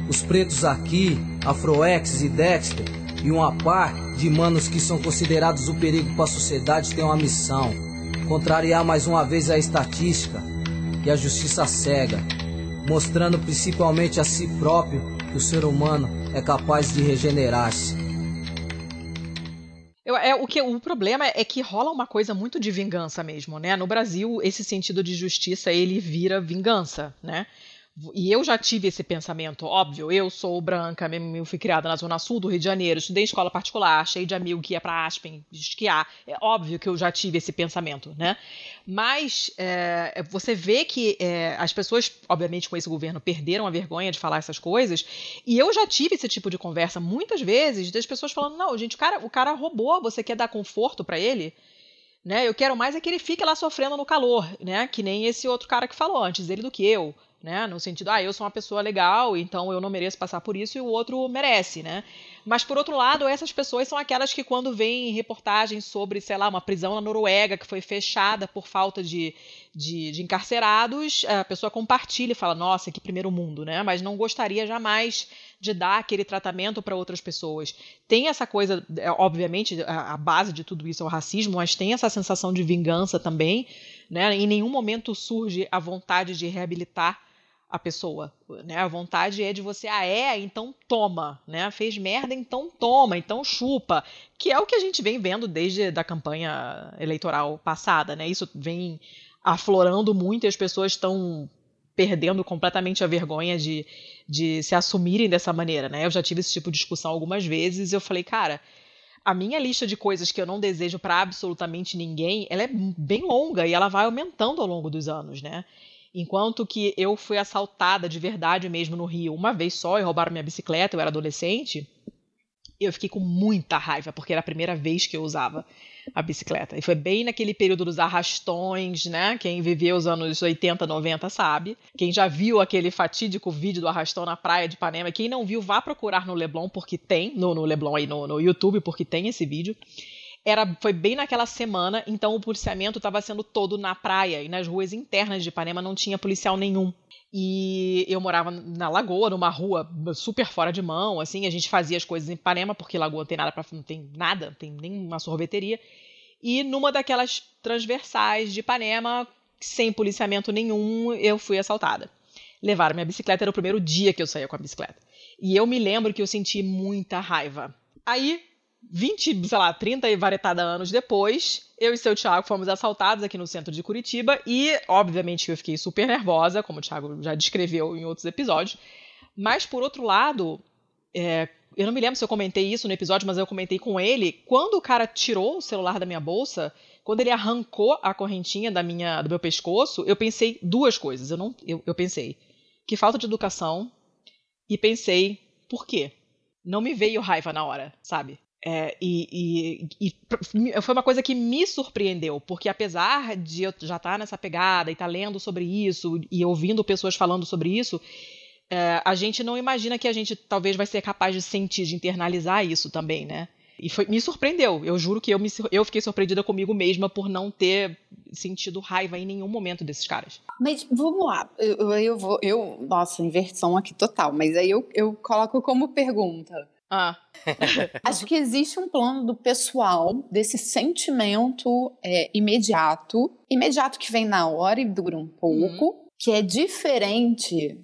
Os pretos aqui, Afroex e Dexter, e uma par de manos que são considerados o perigo para a sociedade têm uma missão: contrariar mais uma vez a estatística e a justiça cega, mostrando principalmente a si próprio que o ser humano é capaz de regenerar-se. Eu, é, o, que, o problema é que rola uma coisa muito de vingança mesmo, né? No Brasil, esse sentido de justiça, ele vira vingança, né? E eu já tive esse pensamento, óbvio. Eu sou branca, eu fui criada na Zona Sul do Rio de Janeiro, estudei em escola particular, cheio de amigo que ia para Aspen esquiar. É óbvio que eu já tive esse pensamento, né? Mas é, você vê que é, as pessoas, obviamente, com esse governo, perderam a vergonha de falar essas coisas. E eu já tive esse tipo de conversa muitas vezes das pessoas falando: não, gente, o cara, o cara roubou, você quer dar conforto para ele? Né? Eu quero mais é que ele fique lá sofrendo no calor, né? Que nem esse outro cara que falou antes, ele do que eu né? No sentido, ah, eu sou uma pessoa legal, então eu não mereço passar por isso e o outro merece, né? Mas por outro lado, essas pessoas são aquelas que quando veem reportagens sobre, sei lá, uma prisão na Noruega que foi fechada por falta de, de, de encarcerados, a pessoa compartilha e fala, nossa, que primeiro mundo, né? Mas não gostaria jamais de dar aquele tratamento para outras pessoas. Tem essa coisa, é, obviamente, a, base de tudo isso é o racismo, mas tem essa sensação de vingança também, né? Em nenhum momento surge a vontade de reabilitar a pessoa, né? A vontade é de você, ah, é, então toma, né? Fez merda, então toma, então chupa, que é o que a gente vem vendo desde da campanha eleitoral passada, né? Isso vem aflorando muito e as pessoas estão perdendo completamente a vergonha de, de se assumirem dessa maneira, né? Eu já tive esse tipo de discussão algumas vezes e eu falei, cara, a minha lista de coisas que eu não desejo para absolutamente ninguém, ela é bem longa e ela vai aumentando ao longo dos anos, né? Enquanto que eu fui assaltada de verdade mesmo no Rio uma vez só e roubaram minha bicicleta, eu era adolescente, eu fiquei com muita raiva, porque era a primeira vez que eu usava a bicicleta. E foi bem naquele período dos arrastões, né? Quem viveu os anos 80, 90 sabe. Quem já viu aquele fatídico vídeo do arrastão na praia de Ipanema, quem não viu, vá procurar no Leblon, porque tem, no, no Leblon aí no, no YouTube, porque tem esse vídeo era foi bem naquela semana, então o policiamento estava sendo todo na praia e nas ruas internas de Ipanema não tinha policial nenhum. E eu morava na Lagoa, numa rua super fora de mão, assim, a gente fazia as coisas em Ipanema, porque Lagoa não tem nada não tem nada, não tem nem uma sorveteria. E numa daquelas transversais de Ipanema, sem policiamento nenhum, eu fui assaltada. Levaram minha bicicleta, era o primeiro dia que eu saía com a bicicleta. E eu me lembro que eu senti muita raiva. Aí 20, sei lá, 30 e varetada anos depois, eu e seu Thiago fomos assaltados aqui no centro de Curitiba e, obviamente, eu fiquei super nervosa, como o Thiago já descreveu em outros episódios. Mas, por outro lado, é, eu não me lembro se eu comentei isso no episódio, mas eu comentei com ele. Quando o cara tirou o celular da minha bolsa, quando ele arrancou a correntinha da minha, do meu pescoço, eu pensei duas coisas. Eu, não, eu, eu pensei que falta de educação e pensei por quê? Não me veio raiva na hora, sabe? É, e, e, e, foi uma coisa que me surpreendeu, porque apesar de eu já estar tá nessa pegada e estar tá lendo sobre isso e ouvindo pessoas falando sobre isso, é, a gente não imagina que a gente talvez vai ser capaz de sentir, de internalizar isso também, né? E foi, me surpreendeu. Eu juro que eu, me, eu fiquei surpreendida comigo mesma por não ter sentido raiva em nenhum momento desses caras. Mas vamos lá, eu, eu vou. Eu, nossa, inversão aqui total, mas aí eu, eu coloco como pergunta ah. Acho que existe um plano do pessoal desse sentimento é, imediato, imediato que vem na hora e dura um pouco, uhum. que é diferente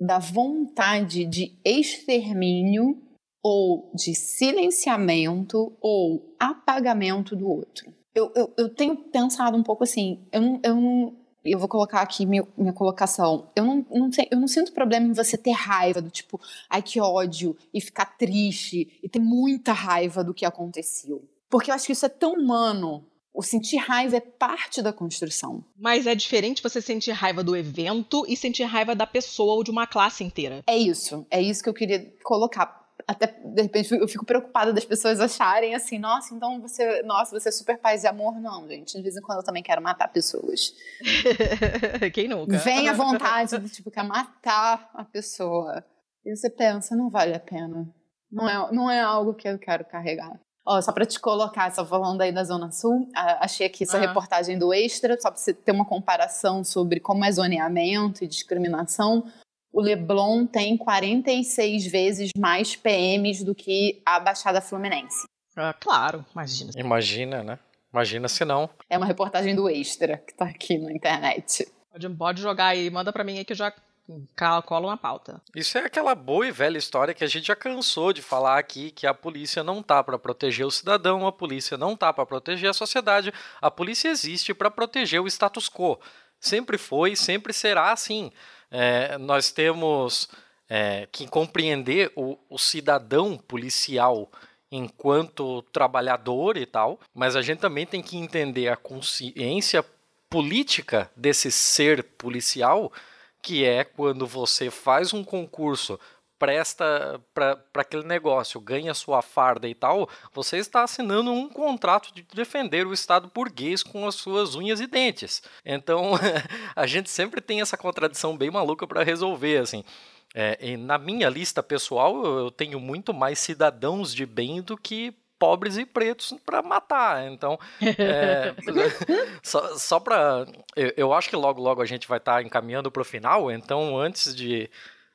da vontade de extermínio ou de silenciamento ou apagamento do outro. Eu, eu, eu tenho pensado um pouco assim, eu, eu eu vou colocar aqui minha, minha colocação. Eu não, não, sei, eu não sinto problema em você ter raiva, do tipo, ai que ódio, e ficar triste, e ter muita raiva do que aconteceu. Porque eu acho que isso é tão humano. O sentir raiva é parte da construção. Mas é diferente você sentir raiva do evento e sentir raiva da pessoa ou de uma classe inteira. É isso. É isso que eu queria colocar até de repente eu fico preocupada das pessoas acharem assim, nossa, então você, nossa, você é super paz e amor. Não, gente, de vez em quando eu também quero matar pessoas. Quem nunca? Vem a vontade de, tipo, quer matar a pessoa. E você pensa, não vale a pena. Não é, não é algo que eu quero carregar. Ó, só para te colocar, só falando aí da Zona Sul, achei aqui essa reportagem do Extra, só para você ter uma comparação sobre como é zoneamento e discriminação o Leblon tem 46 vezes mais PMs do que a Baixada Fluminense. Ah, claro, imagina. Imagina, né? Imagina se não. É uma reportagem do Extra que tá aqui na internet. Pode, pode jogar aí, manda para mim aí que eu já colo uma pauta. Isso é aquela boa e velha história que a gente já cansou de falar aqui, que a polícia não tá para proteger o cidadão, a polícia não tá para proteger a sociedade, a polícia existe para proteger o status quo. Sempre foi, sempre será assim é, nós temos é, que compreender o, o cidadão policial enquanto trabalhador e tal, mas a gente também tem que entender a consciência política desse ser policial, que é quando você faz um concurso presta para aquele negócio, ganha sua farda e tal, você está assinando um contrato de defender o Estado burguês com as suas unhas e dentes. Então, a gente sempre tem essa contradição bem maluca para resolver, assim. É, na minha lista pessoal, eu tenho muito mais cidadãos de bem do que pobres e pretos para matar. Então, é, só, só para. Eu, eu, acho que logo, logo a gente vai estar tá encaminhando para o final. Então, antes de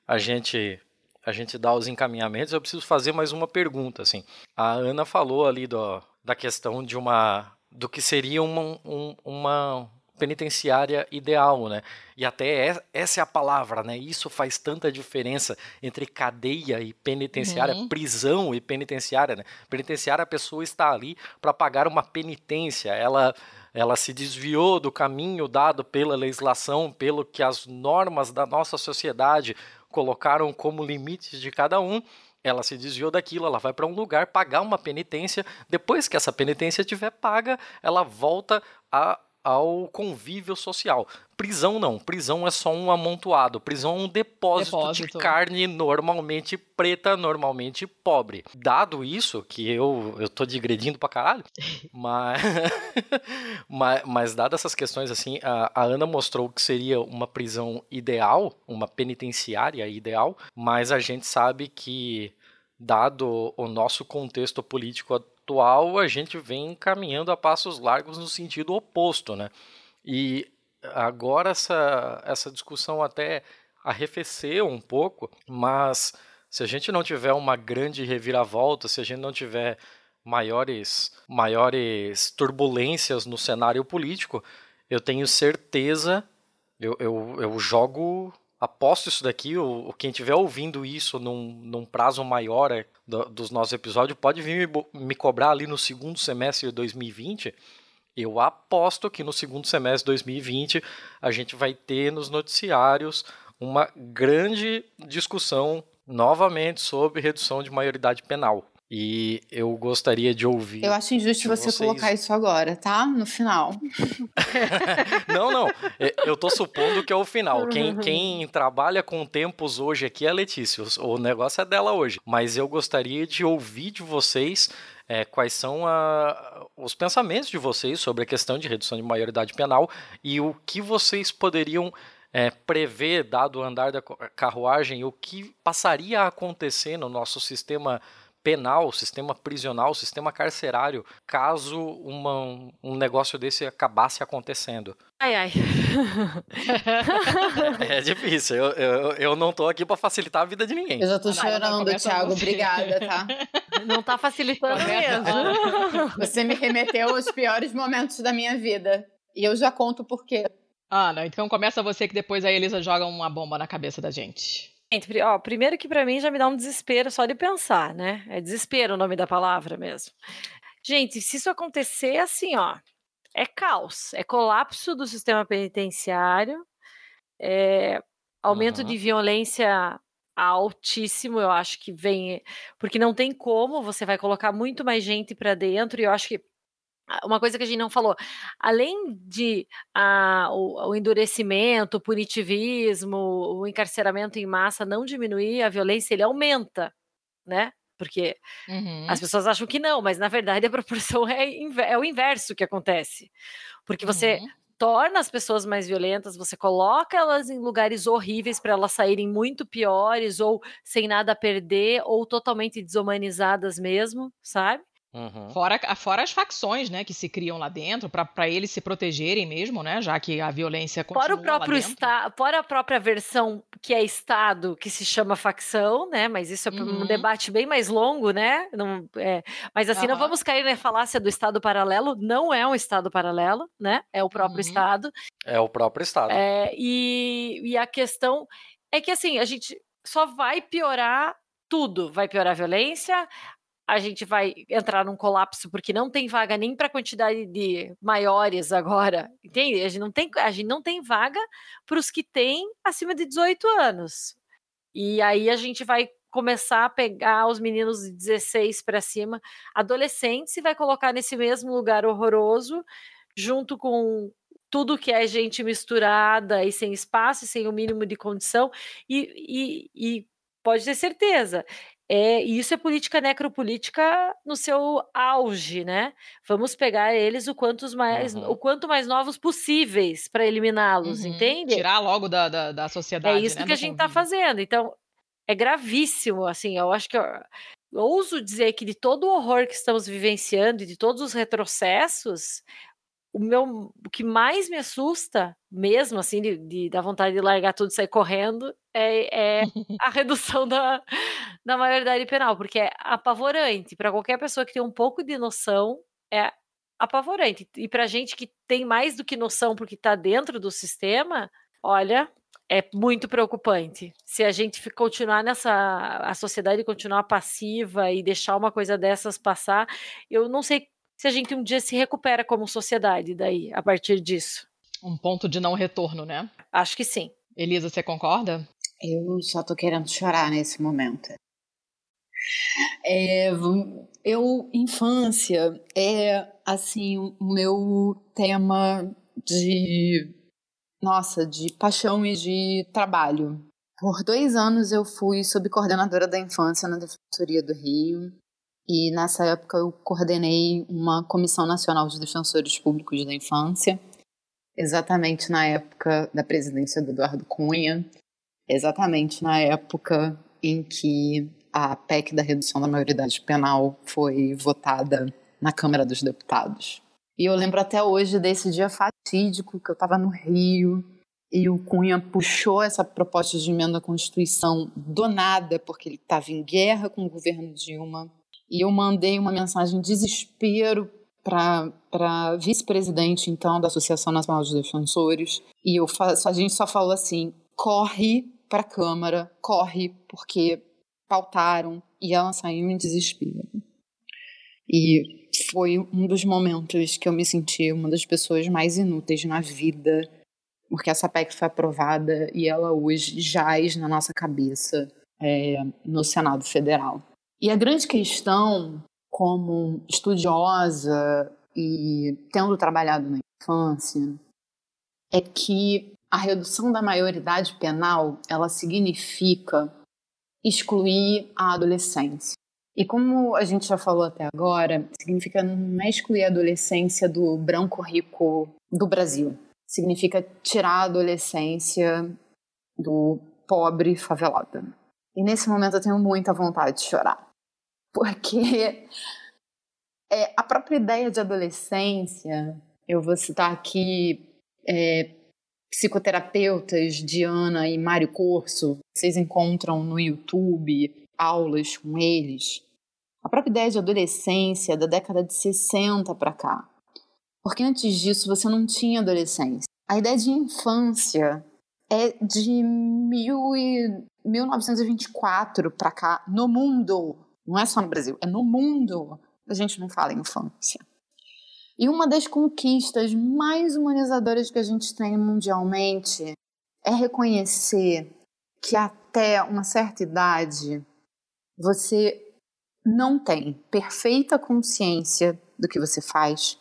a gente a gente dar os encaminhamentos, eu preciso fazer mais uma pergunta. Assim, a Ana falou ali do, da questão de uma do que seria uma, um, uma penitenciária ideal, né? E até essa é a palavra, né? Isso faz tanta diferença entre cadeia e penitenciária, uhum. prisão e penitenciária, né? Penitenciária a pessoa está ali para pagar uma penitência, ela ela se desviou do caminho dado pela legislação, pelo que as normas da nossa sociedade colocaram como limites de cada um, ela se desviou daquilo, ela vai para um lugar pagar uma penitência. Depois que essa penitência tiver paga, ela volta a ao convívio social. Prisão não, prisão é só um amontoado, prisão é um depósito, depósito. de carne normalmente preta, normalmente pobre. Dado isso, que eu, eu tô digredindo pra caralho, mas, mas, mas dado essas questões assim, a, a Ana mostrou que seria uma prisão ideal, uma penitenciária ideal, mas a gente sabe que dado o nosso contexto político atual, a gente vem caminhando a passos largos no sentido oposto, né? E agora essa, essa discussão até arrefeceu um pouco, mas se a gente não tiver uma grande reviravolta, se a gente não tiver maiores, maiores turbulências no cenário político, eu tenho certeza, eu, eu, eu jogo aposto isso daqui, o, quem estiver ouvindo isso num, num prazo maior é, do, dos nossos episódios, pode vir me, me, cobrar ali no segundo semestre de 2020. Eu aposto que no segundo semestre de 2020 a gente vai ter nos noticiários uma grande discussão novamente sobre redução de maioridade penal. E eu gostaria de ouvir. Eu acho injusto você vocês... colocar isso agora, tá? No final. não, não. É, eu tô supondo que é o final. Quem, quem trabalha com tempos hoje aqui é a Letícia. O negócio é dela hoje. Mas eu gostaria de ouvir de vocês é, quais são a, os pensamentos de vocês sobre a questão de redução de maioridade penal e o que vocês poderiam é, prever, dado o andar da carruagem, o que passaria a acontecer no nosso sistema penal, sistema prisional, sistema carcerário, caso uma, um negócio desse acabasse acontecendo? Ai, ai. é, é, difícil. Eu, eu, eu não tô aqui para facilitar a vida de ninguém. Eu já tô chorando, Thiago. Obrigada, tá? Não tá facilitando mesmo. Você me remeteu aos piores momentos da minha vida. E eu já conto por quê. Ah, não. Então começa você que depois a Elisa joga uma bomba na cabeça da gente. Ó, primeiro que para mim já me dá um desespero só de pensar, né? É desespero o nome da palavra mesmo. Gente, se isso acontecer assim, ó, é caos, é colapso do sistema penitenciário, é aumento uhum. de violência altíssimo, eu acho que vem, porque não tem como, você vai colocar muito mais gente para dentro e eu acho que uma coisa que a gente não falou, além de ah, o, o, endurecimento, o punitivismo, o encarceramento em massa não diminuir, a violência ele aumenta, né? Porque uhum. as pessoas acham que não, mas na verdade a proporção é, é o inverso que acontece. Porque você uhum. torna as pessoas mais violentas, você coloca elas em lugares horríveis para elas saírem muito piores, ou sem nada a perder, ou totalmente desumanizadas mesmo, sabe? Uhum. Fora, fora as facções, né, que se criam lá dentro, para eles se protegerem mesmo, né, já que a violência continua fora o próprio está, Fora a própria versão que é Estado, que se chama facção, né, mas isso é uhum. um debate bem mais longo, né, não, é, mas assim, uhum. não vamos cair na falácia do Estado paralelo, não é um Estado paralelo, né, é o próprio uhum. Estado. É o próprio Estado. É, e, e a questão é que, assim, a gente só vai piorar tudo. Vai piorar a violência, a gente vai entrar num colapso porque não tem vaga nem para quantidade de maiores agora, entende? A gente não tem, a gente não tem vaga para os que têm acima de 18 anos. E aí a gente vai começar a pegar os meninos de 16 para cima, adolescentes, e vai colocar nesse mesmo lugar horroroso, junto com tudo que é gente misturada e sem espaço, e sem o mínimo de condição, e, e, e pode ter certeza. É, e isso é política necropolítica no seu auge, né? Vamos pegar eles o, quantos mais, Uhum. o quanto mais novos possíveis para eliminá-los, Uhum. entende? Tirar logo da, da, da sociedade. É isso né, que a gente está convívio. fazendo. Então, é gravíssimo, assim, eu acho que eu, eu ouso dizer que de todo o horror que estamos vivenciando e de todos os retrocessos, o meu o que mais me assusta, mesmo assim, de, de dar vontade de largar tudo e sair correndo, é, é a redução da, da maioridade penal, porque é apavorante. Para qualquer pessoa que tem um pouco de noção, é apavorante. E para gente que tem mais do que noção porque está dentro do sistema, olha, é muito preocupante. Se a gente continuar nessa. a sociedade continuar passiva e deixar uma coisa dessas passar, eu não sei se a gente um dia se recupera como sociedade daí, a partir disso. Um ponto de não retorno, né? Acho que sim. Elisa, você concorda? Eu só tô querendo chorar nesse momento. É, eu, infância, é assim, o meu tema de, nossa, de paixão e de trabalho. Por dois anos eu fui subcoordenadora da infância na Defensoria do Rio. E nessa época eu coordenei uma Comissão Nacional de Defensores Públicos da Infância, exatamente na época da presidência do Eduardo Cunha, exatamente na época em que a PEC da redução da maioridade penal foi votada na Câmara dos Deputados. E eu lembro até hoje desse dia fatídico que eu estava no Rio e o Cunha puxou essa proposta de emenda à Constituição do nada, porque ele estava em guerra com o governo Dilma. E eu mandei uma mensagem de desespero para vice-presidente, então, da Associação Nacional de Defensores. E eu a gente só falou assim: corre para a Câmara, corre, porque pautaram. E ela saiu em desespero. E foi um dos momentos que eu me senti uma das pessoas mais inúteis na vida, porque essa PEC foi aprovada e ela hoje jaz na nossa cabeça é, no Senado Federal. E a grande questão, como estudiosa e tendo trabalhado na infância, é que a redução da maioridade penal ela significa excluir a adolescência. E como a gente já falou até agora, significa não excluir a adolescência do branco rico do Brasil. Significa tirar a adolescência do pobre favelado. E nesse momento eu tenho muita vontade de chorar. Porque é, a própria ideia de adolescência, eu vou citar aqui é, psicoterapeutas Diana e Mário Corso, vocês encontram no YouTube aulas com eles. A própria ideia de adolescência da década de 60 para cá. Porque antes disso você não tinha adolescência. A ideia de infância é de mil e, 1924 para cá, no mundo. Não é só no Brasil, é no mundo. A gente não fala infância. E uma das conquistas mais humanizadoras que a gente tem mundialmente é reconhecer que até uma certa idade você não tem perfeita consciência do que você faz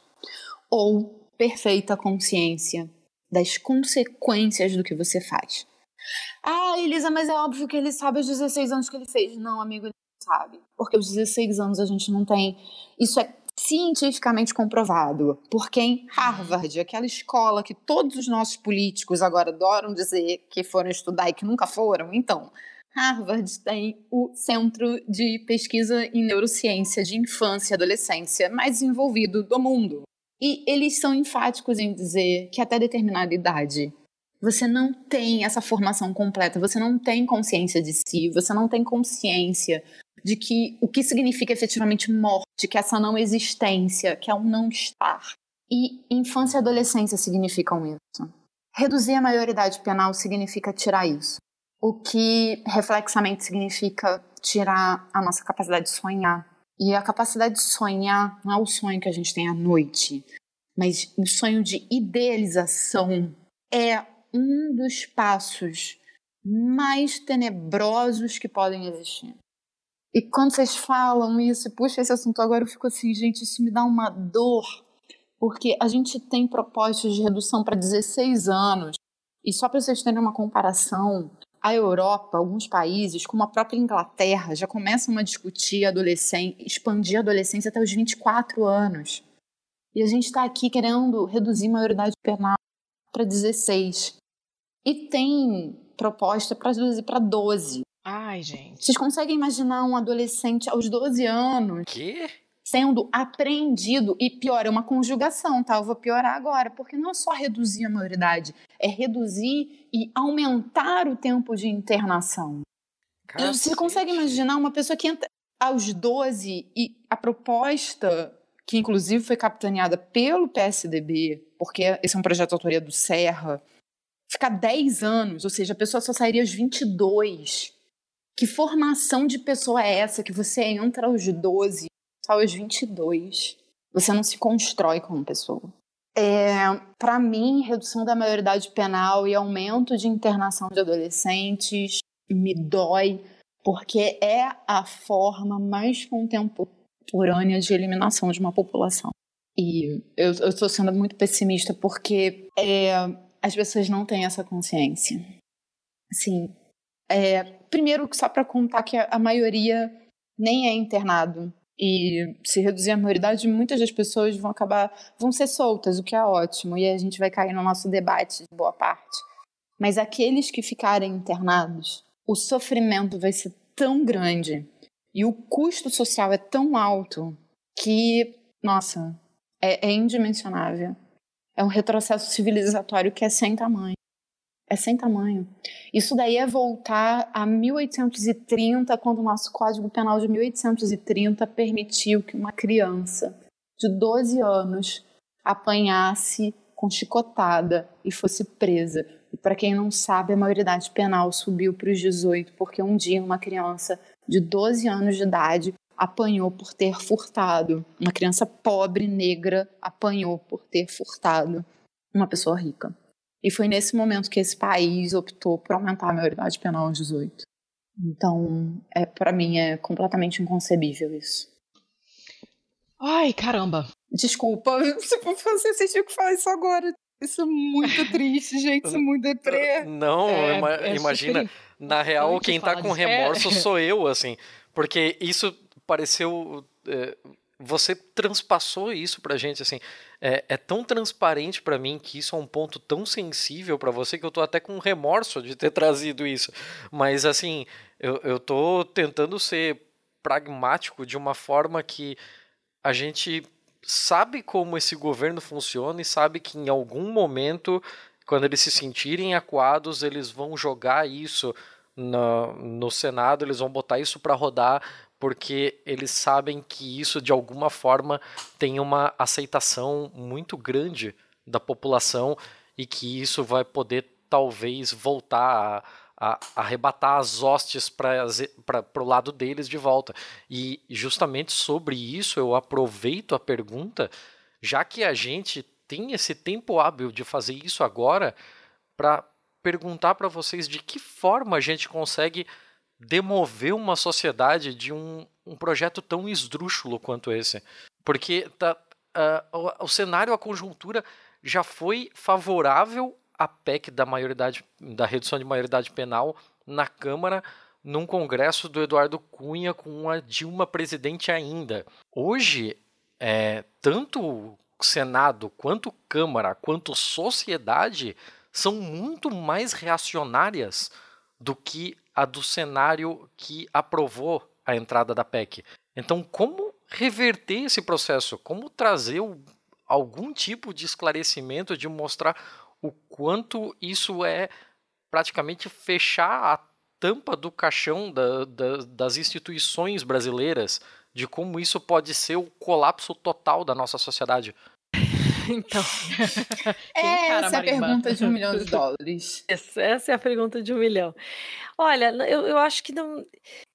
ou perfeita consciência das consequências do que você faz. Ah, Elisa, mas é óbvio que ele sabe os 16 anos que ele fez. Não, amigo, ele sabe. Porque os 16 anos a gente não tem. Isso é cientificamente comprovado. Porque em Harvard, aquela escola que todos os nossos políticos agora adoram dizer que foram estudar e que nunca foram, então, Harvard tem o Centro de Pesquisa em Neurociência de Infância e Adolescência mais desenvolvido do mundo. E eles são enfáticos em dizer que até determinada idade você não tem essa formação completa, você não tem consciência de si, você não tem consciência de que o que significa efetivamente morte, que essa não existência, que é um não estar. E infância e adolescência significam isso. Reduzir a maioridade penal significa tirar isso. O que reflexamente significa tirar a nossa capacidade de sonhar. E a capacidade de sonhar não é o sonho que a gente tem à noite, mas o sonho de idealização é um dos passos mais tenebrosos que podem existir. E quando vocês falam isso, puxa esse assunto agora, eu fico assim, gente, isso me dá uma dor, porque a gente tem propostas de redução para 16 anos, e só para vocês terem uma comparação, a Europa, alguns países, como a própria Inglaterra, já começam a discutir adolescência, expandir a adolescência até os 24 anos. E a gente está aqui querendo reduzir a maioridade penal para 16. E tem proposta para reduzir para 12. Ai, gente. Vocês conseguem imaginar um adolescente aos 12 anos Que? sendo apreendido? E pior, é uma conjugação, tá? Eu vou piorar agora, porque não é só reduzir a maioridade, é reduzir e aumentar o tempo de internação. Você consegue imaginar uma pessoa que entra aos 12 e a proposta, que inclusive foi capitaneada pelo PSDB, porque esse é um projeto de autoria do Serra, ficar 10 anos, ou seja, a pessoa só sairia aos 22. Que formação de pessoa é essa que você entra aos 12, só aos 22? Você não se constrói como pessoa. É, para mim, redução da maioridade penal e aumento de internação de adolescentes me dói, porque é a forma mais contemporânea de eliminação de uma população. E eu estou sendo muito pessimista porque é, as pessoas não têm essa consciência. Assim, é, primeiro, só para contar que a, a maioria nem é internado. E se reduzir a maioridade, muitas das pessoas vão acabar, vão ser soltas, o que é ótimo. E a gente vai cair no nosso debate, de boa parte. Mas aqueles que ficarem internados, o sofrimento vai ser tão grande e o custo social é tão alto que, nossa, é, é indimensionável. É um retrocesso civilizatório que é sem tamanho. É sem tamanho. Isso daí é voltar a 1830, quando o nosso Código Penal de 1830 permitiu que uma criança de 12 anos apanhasse com chicotada e fosse presa. E para quem não sabe, a maioridade penal subiu para os 18, porque um dia uma criança de 12 anos de idade apanhou por ter furtado. Uma criança pobre, negra, apanhou por ter furtado uma pessoa rica. E foi nesse momento que esse país optou por aumentar a maioridade penal aos 18. Então, é, para mim, é completamente inconcebível isso. Ai, caramba. Desculpa, se você assistiu que falar isso agora. Isso é muito triste, gente. Isso é muito deprê. Não, É, ima- é imagina. super Na real, quem tá com disso. É. remorso sou eu, assim. Porque isso pareceu. Você transpassou isso pra gente, assim. É, é tão transparente pra mim que isso é um ponto tão sensível pra você que eu tô até com remorso de ter trazido isso. Mas, assim, eu, eu tô tentando ser pragmático de uma forma que a gente sabe como esse governo funciona e sabe que em algum momento, quando eles se sentirem acuados, eles vão jogar isso no, no Senado, eles vão botar isso para rodar, porque eles sabem que isso de alguma forma tem uma aceitação muito grande da população e que isso vai poder talvez voltar a, a arrebatar as hostes para o lado deles de volta. E justamente sobre isso eu aproveito a pergunta, já que a gente tem esse tempo hábil de fazer isso agora, para perguntar para vocês de que forma a gente consegue demover uma sociedade de um, um projeto tão esdrúxulo quanto esse. Porque tá, uh, o, o cenário, a conjuntura já foi favorável à PEC da maioridade, da redução de maioridade penal na Câmara, num congresso do Eduardo Cunha com a Dilma presidente ainda. Hoje, é, tanto Senado, quanto Câmara, quanto sociedade são muito mais reacionárias do que a do cenário que aprovou a entrada da PEC. Então, como reverter esse processo? Como trazer algum tipo de esclarecimento, de mostrar o quanto isso é praticamente fechar a tampa do caixão da, da, das instituições brasileiras, de como isso pode ser o colapso total da nossa sociedade? Então, Quem encara essa é a marimba? pergunta de um milhão de dólares. essa essa é a pergunta de um milhão. Olha, eu, eu acho que não.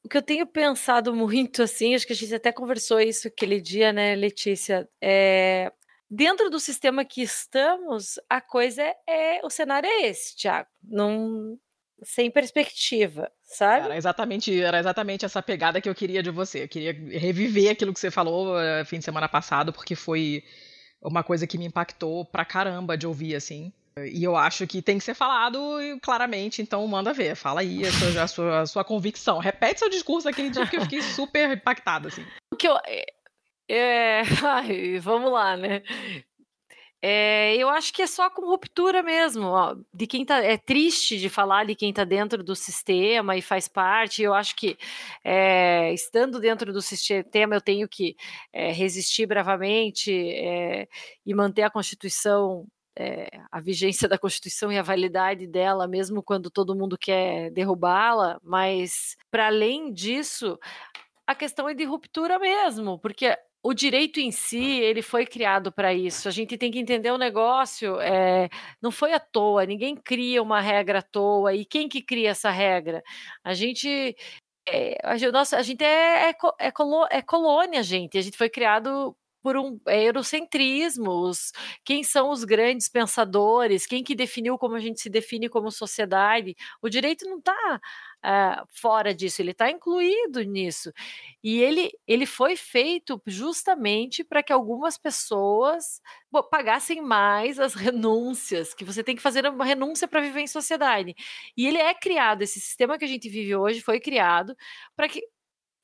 O que eu tenho pensado muito, assim, acho que a gente até conversou isso aquele dia, né, Letícia? É, dentro do sistema que estamos, a coisa é, é- o cenário é esse, Tiago. Não, sem perspectiva, sabe? Era exatamente, era exatamente essa pegada que eu queria de você. Eu queria reviver aquilo que você falou eh, fim de semana passado, porque foi uma coisa que me impactou pra caramba de ouvir, assim. E eu acho que tem que ser falado claramente, então manda ver. Fala aí a sua, a sua, a sua convicção. Repete seu discurso aquele dia que eu fiquei super impactada, assim. O que eu. É, ai, vamos lá, né? É, eu acho que é só com ruptura mesmo, ó, de quem tá. É triste de falar de quem está dentro do sistema e faz parte. Eu acho que é, estando dentro do sistema, eu tenho que é, resistir bravamente e manter a Constituição a vigência da Constituição e a validade dela, mesmo quando todo mundo quer derrubá-la, mas para além disso, a questão é de ruptura mesmo, porque o direito em si ele foi criado para isso. A gente tem que entender o negócio. É, não foi à toa. Ninguém cria uma regra à toa. E quem que cria essa regra? A gente é, a, nossa, a gente é, é, é, é colônia, gente. A gente foi criado por um eurocentrismo, os, quem são os grandes pensadores, quem que definiu como a gente se define como sociedade. O direito não está eh, fora disso, ele está incluído nisso. E ele, ele foi feito justamente para que algumas pessoas pagassem mais as renúncias, que você tem que fazer uma renúncia para viver em sociedade. E ele é criado, esse sistema que a gente vive hoje foi criado para que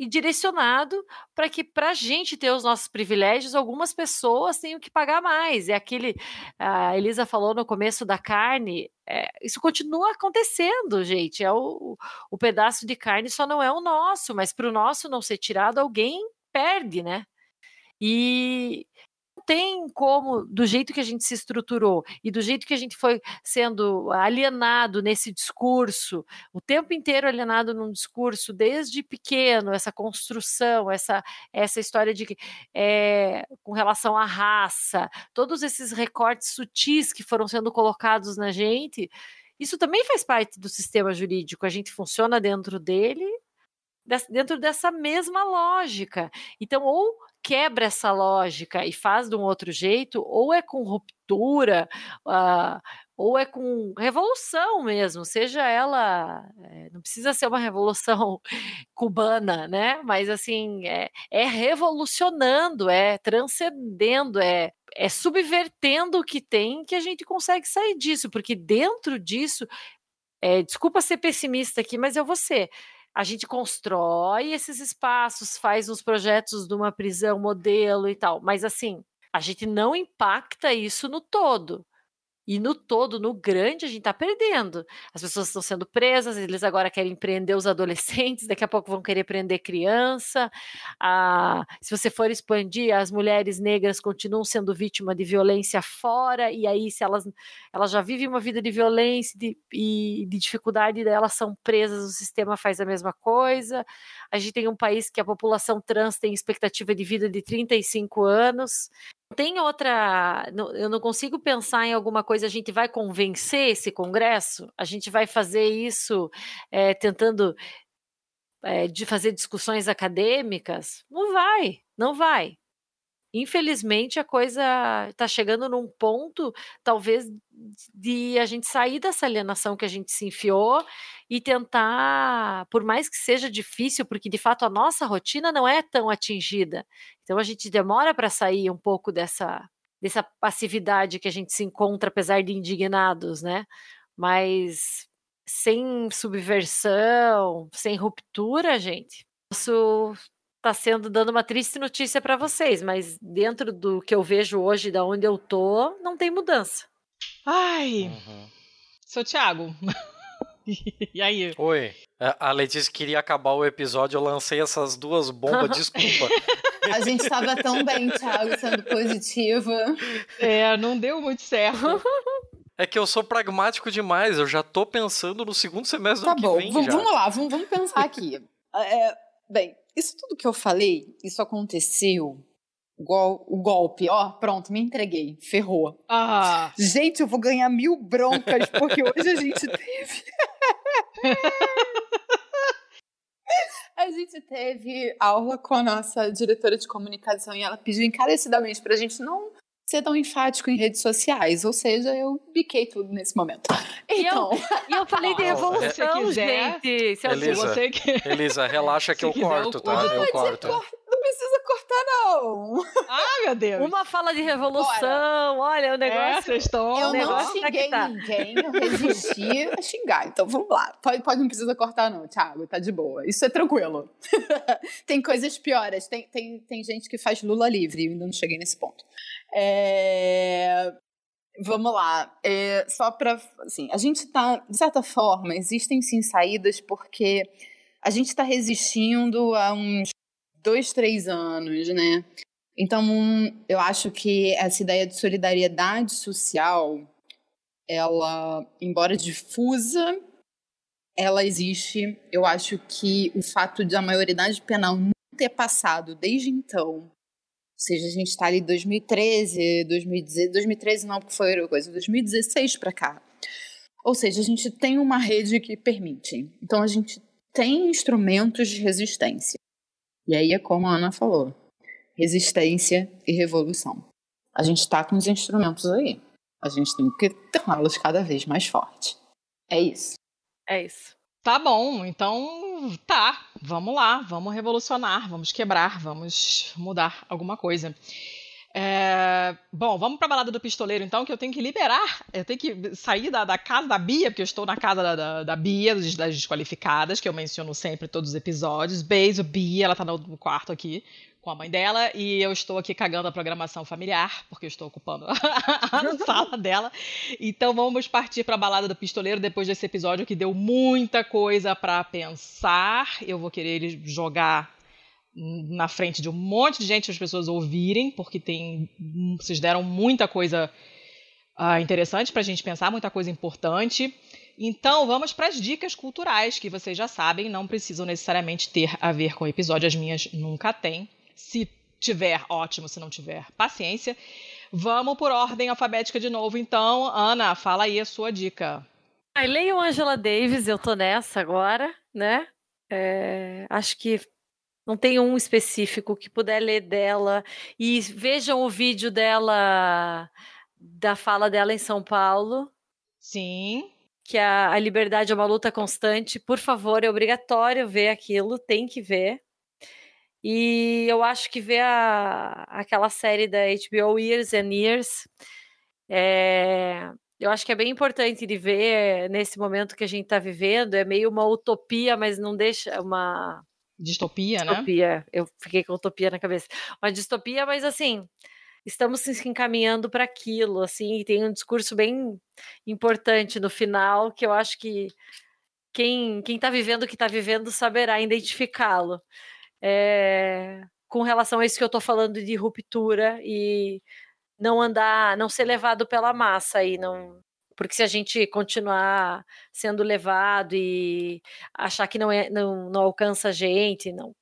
e direcionado para que, para a gente ter os nossos privilégios, algumas pessoas tenham que pagar mais. É aquele. A Elisa falou no começo da carne, é, isso continua acontecendo, gente. É o, o pedaço de carne só não é o nosso, mas para o nosso não ser tirado, alguém perde, né? E tem como, do jeito que a gente se estruturou e do jeito que a gente foi sendo alienado nesse discurso, o tempo inteiro alienado num discurso, desde pequeno, essa construção, essa, essa história de é, com relação à raça, todos esses recortes sutis que foram sendo colocados na gente, isso também faz parte do sistema jurídico. A gente funciona dentro dele dentro dessa mesma lógica. Então, ou quebra essa lógica e faz de um outro jeito, ou é com ruptura, uh, ou é com revolução mesmo, seja ela, é, não precisa ser uma revolução cubana, né? Mas assim, é, é revolucionando, é transcendendo, é, é subvertendo o que tem que a gente consegue sair disso, porque dentro disso, é, desculpa ser pessimista aqui, mas eu vou ser a gente constrói esses espaços, faz os projetos de uma prisão modelo e tal, mas assim, a gente não impacta isso no todo. E no todo, no grande, a gente está perdendo. As pessoas estão sendo presas, eles agora querem prender os adolescentes, daqui a pouco vão querer prender criança. Ah, se você for expandir, as mulheres negras continuam sendo vítimas de violência fora, e aí, se elas, elas já vivem uma vida de violência de, e de dificuldade, elas são presas, o sistema faz a mesma coisa. A gente tem um país que a população trans tem expectativa de vida de 35 anos tem outra. Eu não consigo pensar em alguma coisa. A gente vai convencer esse Congresso? A gente vai fazer isso é, tentando é, de fazer discussões acadêmicas? Não vai, não vai infelizmente a coisa está chegando num ponto, talvez, de a gente sair dessa alienação que a gente se enfiou e tentar, por mais que seja difícil, porque de fato a nossa rotina não é tão atingida. Então a gente demora para sair um pouco dessa dessa passividade que a gente se encontra apesar de indignados, né? Mas sem subversão, sem ruptura, gente, isso tá sendo dando uma triste notícia para vocês, mas dentro do que eu vejo hoje, da onde eu tô, não tem mudança. Ai. Uhum. Seu Thiago. e aí? Oi. A Letícia queria acabar o episódio, eu lancei essas duas bombas, desculpa. A gente estava tão bem, Thiago, sendo positiva. É, não deu muito certo. É que eu sou pragmático demais, eu já tô pensando no segundo semestre tá do bom, que vem. Vamos, já. vamos lá, vamos, vamos pensar aqui. É, bem, isso tudo que eu falei, isso aconteceu. Gol, o golpe, ó, pronto, me entreguei, ferrou. Ah. Gente, eu vou ganhar mil broncas, porque hoje a gente teve. a gente teve aula com a nossa diretora de comunicação e ela pediu encarecidamente pra gente não ser tão enfático em redes sociais, ou seja, eu biquei tudo nesse momento. Então, e eu, e eu falei de revolução, quiser, gente. Se Elisa, você que... Elisa, relaxa que eu quiser, corto, tá? Eu, eu corto. Não precisa cortar, não. Ah, meu Deus. Uma fala de revolução, olha, o É, negócio. vocês estão. Eu não negócio tá que xinguei tá. ninguém, eu resisti a xingar. Então vamos lá. Pode, pode, não precisa cortar, não, Thiago. Tá de boa. Isso é tranquilo. tem coisas piores. Tem, tem, tem gente que faz Lula livre. Eu ainda não cheguei nesse ponto. É, Vamos lá. É, só para. Assim, a gente tá. De certa forma, existem sim saídas porque a gente está resistindo há uns dois, três anos, né? Então, eu acho que essa ideia de solidariedade social, ela, embora difusa, ela existe. Eu acho que o fato de a maioridade penal não ter passado desde então, seja, a gente está ali 2013, 2016, 2013 não, porque foi coisa, 2016 para cá. Ou seja, a gente tem uma rede que permite. Então, a gente tem instrumentos de resistência. E aí é como a Ana falou resistência e revolução. A gente está com os instrumentos aí. A gente tem que torná-los cada vez mais fortes. É isso. É isso. Tá bom, então tá. Vamos lá, vamos revolucionar, vamos quebrar, vamos mudar alguma coisa. É, bom, vamos pra balada do pistoleiro então, que eu tenho que liberar, eu tenho que sair da, da casa da Bia, porque eu estou na casa da, da, da Bia, das das desqualificadas, que eu menciono sempre em todos os episódios. Beijo, Bia, ela tá no no quarto aqui com a mãe dela e eu estou aqui cagando a programação familiar, porque eu estou ocupando a sala dela. Então vamos partir para a balada do pistoleiro depois desse episódio que deu muita coisa para pensar. Eu vou querer ele jogar na frente de um monte de gente para as pessoas ouvirem, porque tem vocês deram muita coisa ah, interessante para a gente pensar, muita coisa importante. Então vamos para as dicas culturais que vocês já sabem, não precisam necessariamente ter a ver com o episódio, as minhas nunca têm. Se tiver, ótimo, se não tiver, paciência. Vamos por ordem alfabética de novo, então. Ana, fala aí a sua dica. Aí leiam Angela Davis, eu tô nessa agora, né? É, acho que não tem um específico que puder ler dela. E vejam o vídeo dela, da fala dela em São Paulo, Sim. que a, a liberdade é uma luta constante. Por favor, é obrigatório ver aquilo, tem que ver. E eu acho que ver a, aquela série da HBO Years and Years, é, eu acho que é bem importante de ver nesse momento que a gente está vivendo. É meio uma utopia, mas não deixa uma Distopia, né? distopia. Eu fiquei com utopia na cabeça. Uma distopia, mas assim, estamos se encaminhando para aquilo, assim, e tem um discurso bem importante no final que eu acho que quem quem está vivendo o que está vivendo saberá identificá-lo. É, com relação a isso que eu estou falando de ruptura e não andar, não ser levado pela massa e não porque se a gente continuar sendo levado e achar que não é não, não alcança a gente, não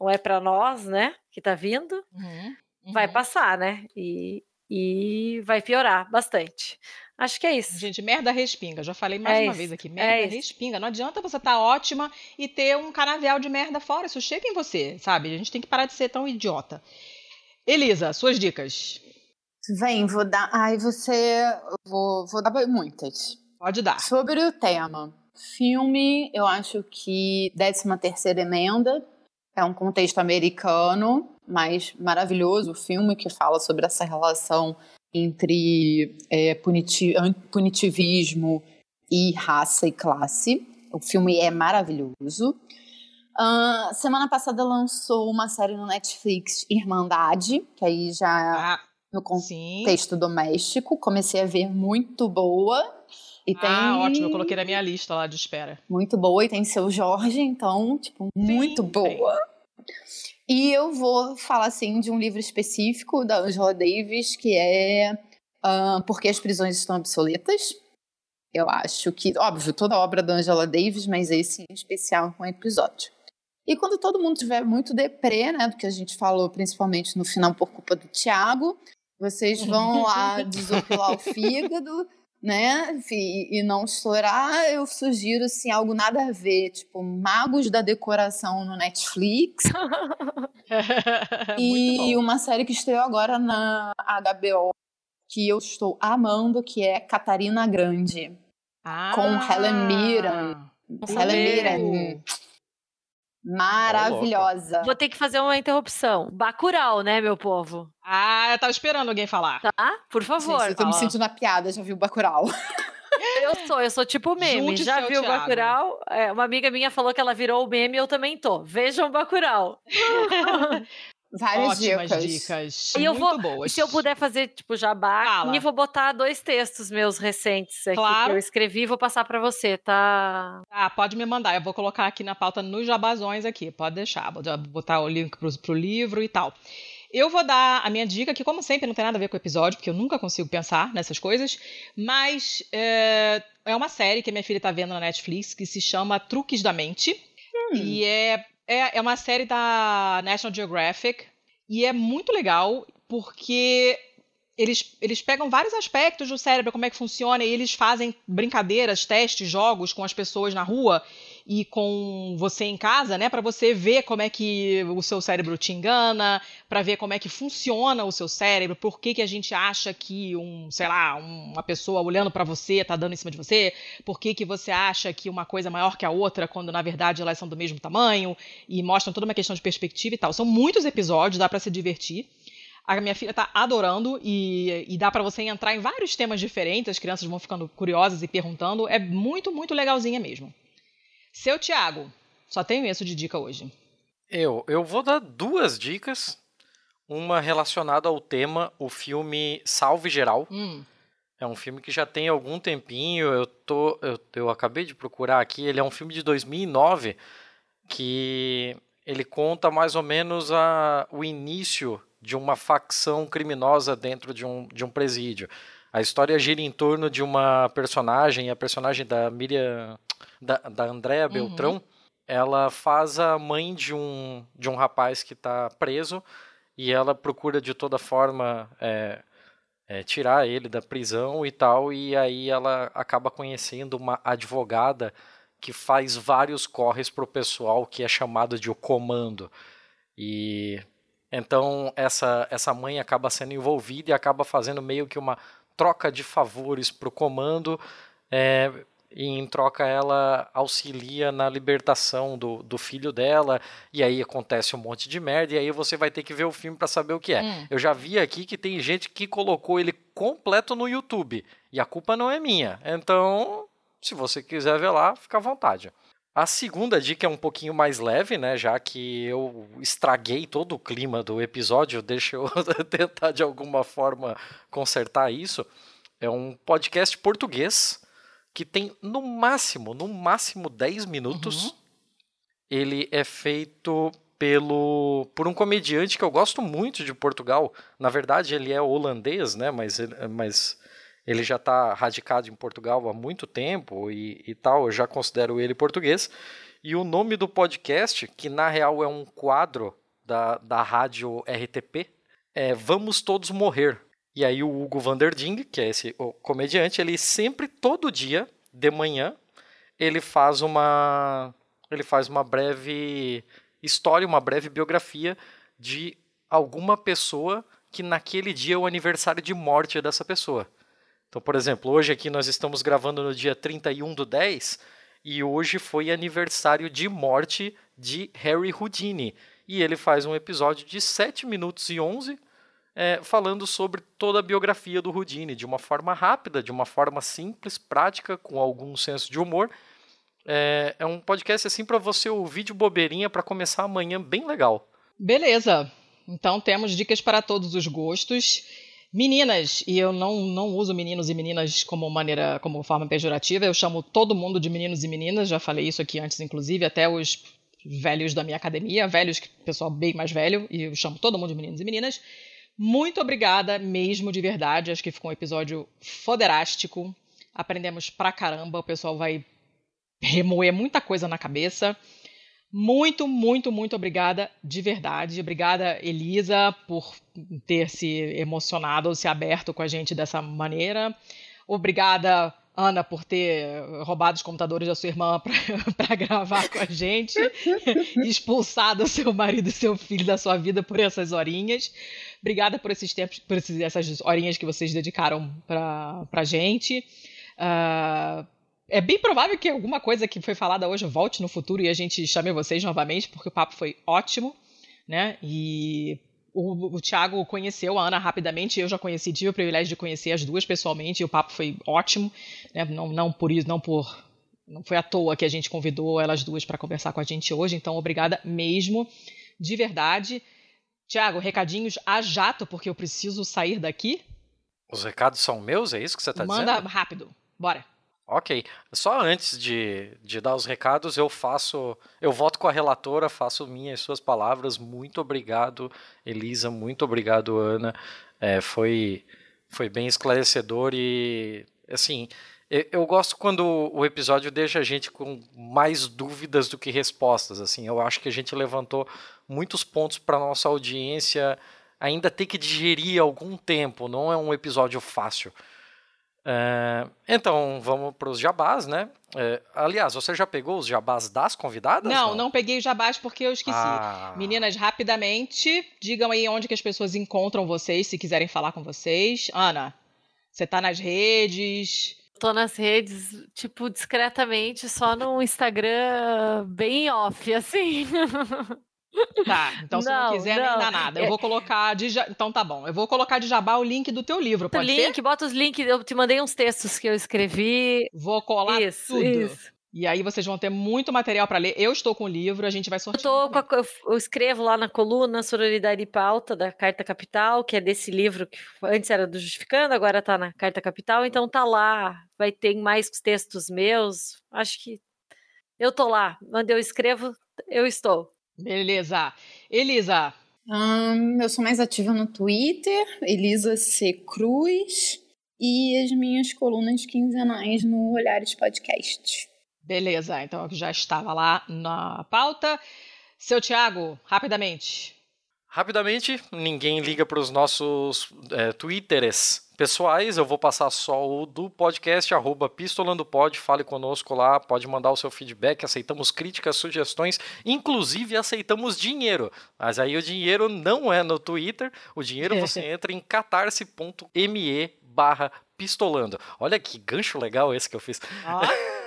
não é para nós, né, que está vindo, Uhum, vai uhum. passar, né? E, e vai piorar bastante. Acho que é isso. Gente, merda respinga. Já falei mais É uma isso, vez aqui. é Merda isso. respinga. Não adianta você estar ótima e ter um canavial de merda fora. Isso chega em você, sabe? A gente tem que parar de ser tão idiota. Elisa, suas dicas. Vem, vou dar. Ai, você. Vou, vou dar muitas. Pode dar. Sobre o tema. Filme, eu acho que 13 terceira emenda é um contexto americano, mas maravilhoso o filme que fala sobre essa relação entre é, puniti- punitivismo e raça e classe. O filme é maravilhoso. Ah, semana passada lançou uma série no Netflix, Irmandade, que aí já Ah, no sim. contexto doméstico. Comecei a ver muito boa. E tem Ah, ótimo. Eu coloquei na minha lista lá de espera. muito boa e tem seu Jorge, então, tipo, muito tem. boa. E eu vou falar, assim, de um livro específico da Angela Davis, que é ah, Porque as Prisões Estão Obsoletas. Eu acho que, óbvio, toda a obra da Angela Davis, mas esse em especial é um episódio. E quando todo mundo tiver muito deprê, né, do que a gente falou, principalmente no final por culpa do Tiago, vocês vão lá desopilar o fígado, né, e, e não estourar, eu sugiro, assim, algo nada a ver, tipo, Magos da Decoração no Netflix, e bom. uma série que estreou agora na HBO, que eu estou amando, que é Catarina Grande. Ah, com Helen Mirren. Helen. Mirren. Maravilhosa. Vou ter que fazer uma interrupção. Bacurau, né, meu povo? Ah, eu tava esperando alguém falar. Tá? Por favor. Gente, eu tô me sentindo na piada, já viu o Bacurau. Eu sou, eu sou tipo meme. Junte Já viu o. Bacurau? É, uma amiga minha falou que ela virou o meme e eu também tô. Vejam o Bacurau. Várias Ótimas dicas. dicas. E eu muito vou- boas. Se eu puder fazer, tipo, jabá, Fala. e vou botar dois textos meus recentes aqui Claro. que eu escrevi e vou passar pra você, tá? Ah, pode me mandar. Eu vou colocar aqui na pauta nos jabazões aqui. Pode deixar. Vou botar o link pro, pro livro e tal. Eu vou dar a minha dica, que como sempre não tem nada a ver com o episódio, porque eu nunca consigo pensar nessas coisas, mas é, é uma série que a minha filha tá vendo na Netflix que se chama Truques da Mente. E é, é, é uma série da National Geographic. E é muito legal porque eles, eles pegam vários aspectos do cérebro, como é que funciona, e eles fazem brincadeiras, testes, jogos com as pessoas na rua e com você em casa, né, para você ver como é que o seu cérebro te engana, para ver como é que funciona o seu cérebro, por que, que a gente acha que um, sei lá, um- uma pessoa olhando para você tá dando em cima de você, por que, que você acha que uma coisa é maior que a outra quando na verdade elas são do mesmo tamanho e mostram toda uma questão de perspectiva e tal. São muitos episódios, dá para se divertir. A minha filha tá adorando e, e dá pra você entrar em vários temas diferentes, as crianças vão ficando curiosas e perguntando. É muito, muito legalzinha mesmo. Seu Tiago, só tenho isso de dica hoje. Eu, eu vou dar duas dicas. Uma relacionada ao tema, o filme Salve Geral. Hum, É um filme que já tem algum tempinho. Eu tô, eu, eu acabei de procurar aqui. Ele é um filme de 2009 que ele conta mais ou menos a, o início de uma facção criminosa dentro de um, de um presídio. A história gira em torno de uma personagem, a personagem da Miriam, da, da Andrea Uhum. Beltrão. Ela faz a mãe de um, de um rapaz que está preso e ela procura de toda forma é, é, tirar ele da prisão e tal, e aí ela acaba conhecendo uma advogada que faz vários corres pro pessoal que é chamado de o comando. E então essa essa mãe acaba sendo envolvida e acaba fazendo meio que uma troca de favores pro comando. é, e em troca ela auxilia na libertação do, do filho dela, e aí acontece um monte de merda, e aí você vai ter que ver o filme para saber o que é. Hum. Eu já vi aqui que tem gente que colocou ele completo no YouTube, e a culpa não é minha. Então, se você quiser ver lá, fica à vontade. A segunda dica é um pouquinho mais leve, né? Já que eu estraguei todo o clima do episódio, deixa eu tentar de alguma forma consertar isso. É um podcast português que tem no máximo, no máximo 10 minutos. Uhum. Ele é feito pelo por um comediante que eu gosto muito de Portugal. Na verdade, ele é holandês, né? Mas, mas ele já está radicado em Portugal há muito tempo e, e tal. Eu já considero ele português. E o nome do podcast, que na real é um quadro da, da rádio RTP, é Vamos Todos Morrer. E aí o Hugo Vanderding, que é esse comediante, ele sempre, todo dia, de manhã, ele faz uma ele faz uma breve história, uma breve biografia de alguma pessoa que naquele dia é o aniversário de morte dessa pessoa. Então, por exemplo, hoje aqui nós estamos gravando no dia 31 do 10 e hoje foi aniversário de morte de Harry Houdini. E ele faz um episódio de 7 minutos e 11 é, falando sobre toda a biografia do Houdini, de uma forma rápida, de uma forma simples, prática, com algum senso de humor. É, é um podcast assim para você ouvir de bobeirinha para começar amanhã bem legal. Beleza. Então temos dicas para todos os gostos. Meninas, e eu não, não uso meninos e meninas como maneira, como forma pejorativa, eu chamo todo mundo de meninos e meninas, já falei isso aqui antes, inclusive, até os velhos da minha academia, velhos, pessoal bem mais velho, e eu chamo todo mundo de meninos e meninas. Muito obrigada mesmo, de verdade. Acho que ficou um episódio foderástico. Aprendemos pra caramba. O pessoal vai remoer muita coisa na cabeça. Muito, muito, muito obrigada de verdade. Obrigada, Elisa, por ter se emocionado ou se aberto com a gente dessa maneira. Obrigada, Ana, por ter roubado os computadores da sua irmã para gravar com a gente. expulsado seu marido e seu filho da sua vida por essas horinhas. Obrigada por esses tempos, por esses- essas horinhas que vocês dedicaram para a gente. Ah, É bem provável que alguma coisa que foi falada hoje volte no futuro e a gente chame vocês novamente, porque o papo foi ótimo, né? E o, o Thiago conheceu a Ana rapidamente, eu já conheci, tive o privilégio de conhecer as duas pessoalmente, e o papo foi ótimo, né? Não, não por isso, não por. Não foi à toa que a gente convidou elas duas para conversar com a gente hoje, então obrigada mesmo, de verdade. Tiago, recadinhos a jato, porque eu preciso sair daqui. Os recados são meus, é isso que você está dizendo? Manda rápido, bora. Ok. Só antes de, de dar os recados, eu faço. Eu voto com a relatora, faço minhas suas palavras. Muito obrigado, Elisa. Muito obrigado, Ana. É, foi, foi bem esclarecedor e. Assim, eu, eu gosto quando o episódio deixa a gente com mais dúvidas do que respostas. Assim, eu acho que a gente levantou muitos pontos para nossa audiência ainda ter que digerir algum tempo. Não é um episódio fácil. É, então, vamos para os jabás, né? É, aliás, você já pegou os jabás das convidadas? Não, não, não peguei os jabás porque eu esqueci. Ah. Meninas, rapidamente, digam aí onde que as pessoas encontram vocês, se quiserem falar com vocês. Ana, você tá nas redes? Tô nas redes, tipo, discretamente, só no Instagram, bem off, assim. Tá, então se não, não quiser, não. nem dá nada. Eu é... vou colocar de. Então tá bom. Eu vou colocar de jabá o link do teu livro, pode o link, ser? bota os links. Eu te mandei uns textos que eu escrevi. Vou colar isso, tudo. Isso. E aí vocês vão ter muito material para ler. Eu estou com o livro, a gente vai sortear. Eu, a, eu, escrevo lá na coluna Sororidade e Pauta da Carta Capital, que é desse livro que antes era do Justificando, agora tá na Carta Capital. Então tá lá, vai ter mais textos meus. Acho que eu tô lá. Onde eu escrevo, eu estou. Beleza. Elisa. eu sou mais ativa no Twitter, Elisa C. Cruz, e as minhas colunas quinzenais no Olhares Podcast. Beleza, então já estava lá na pauta. Seu Tiago, rapidamente. Rapidamente, ninguém liga para os nossos é, Twitters pessoais, eu vou passar só o do podcast, arroba pistolandopod, fale conosco lá, pode mandar o seu feedback, aceitamos críticas, sugestões, inclusive aceitamos dinheiro, mas aí o dinheiro não é no Twitter, o dinheiro você entra em catarse.me barra pistolando. Olha que gancho legal esse que eu fiz. Ah.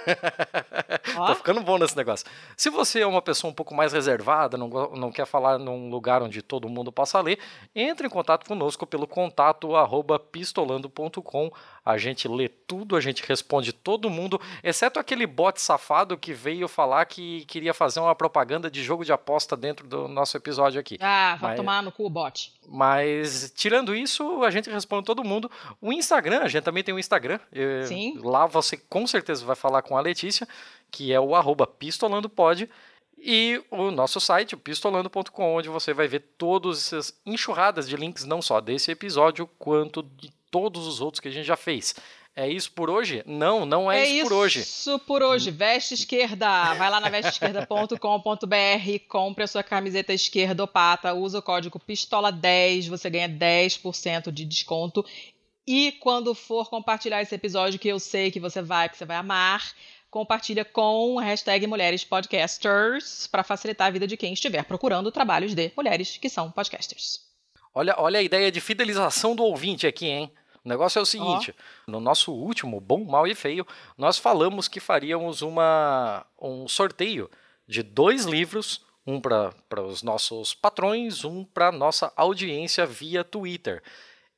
Tá ficando bom nesse negócio. Se você é uma pessoa um pouco mais reservada, não, não quer falar num lugar onde todo mundo possa ler, entre em contato conosco pelo contato arroba pistolando.com. A gente lê tudo, a gente responde todo mundo, exceto aquele bot safado que veio falar que queria fazer uma propaganda de jogo de aposta dentro do nosso episódio aqui. Ah, vai mas, tomar no cu o bot. Mas, tirando isso, a gente responde todo mundo. O Instagram, a gente também tem um Instagram. Sim. Lá você com certeza vai falar com a Letícia, que é o arroba pistolandopod. E o nosso site, pistolando.com, onde você vai ver todas essas enxurradas de links, não só desse episódio, quanto de todos os outros que a gente já fez. É isso por hoje? Não, não é, é isso, por hoje. Isso por hoje. Veste esquerda. Vai lá na vesteesquerda.com.br, compre a sua camiseta esquerdopata, usa o código pistola10, você ganha 10% de desconto. E quando for compartilhar esse episódio, que eu sei que você vai, que você vai amar, compartilha com a hashtag Mulheres Podcasters para facilitar a vida de quem estiver procurando trabalhos de mulheres que são podcasters. Olha, olha a ideia de fidelização do ouvinte aqui, hein? O negócio é o seguinte: oh. no nosso último Bom, Mal e Feio, nós falamos que faríamos uma, um sorteio de dois livros, um para os nossos patrões, um para nossa audiência via Twitter.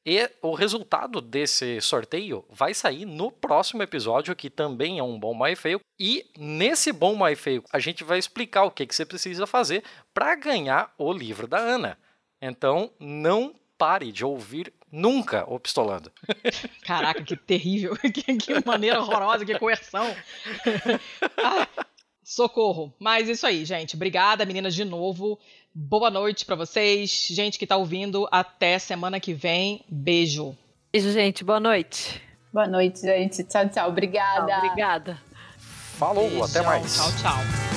E o resultado desse sorteio vai sair no próximo episódio, que também é um bom mal e feio. E nesse bom mal e feio, a gente vai explicar o que, que você precisa fazer para ganhar o livro da Ana. Então, não pare de ouvir nunca o Pistolando. Caraca, que terrível, que, que maneira horrorosa, que coerção. ah, socorro. Mas isso aí, gente. Obrigada, meninas, de novo. Boa noite para vocês. Gente que tá ouvindo, até semana que vem. Beijo. Beijo, gente. Boa noite. Boa noite, gente. Tchau, tchau. Obrigada. Tchau, obrigada. Falou, Beijo. até mais. Tchau, tchau.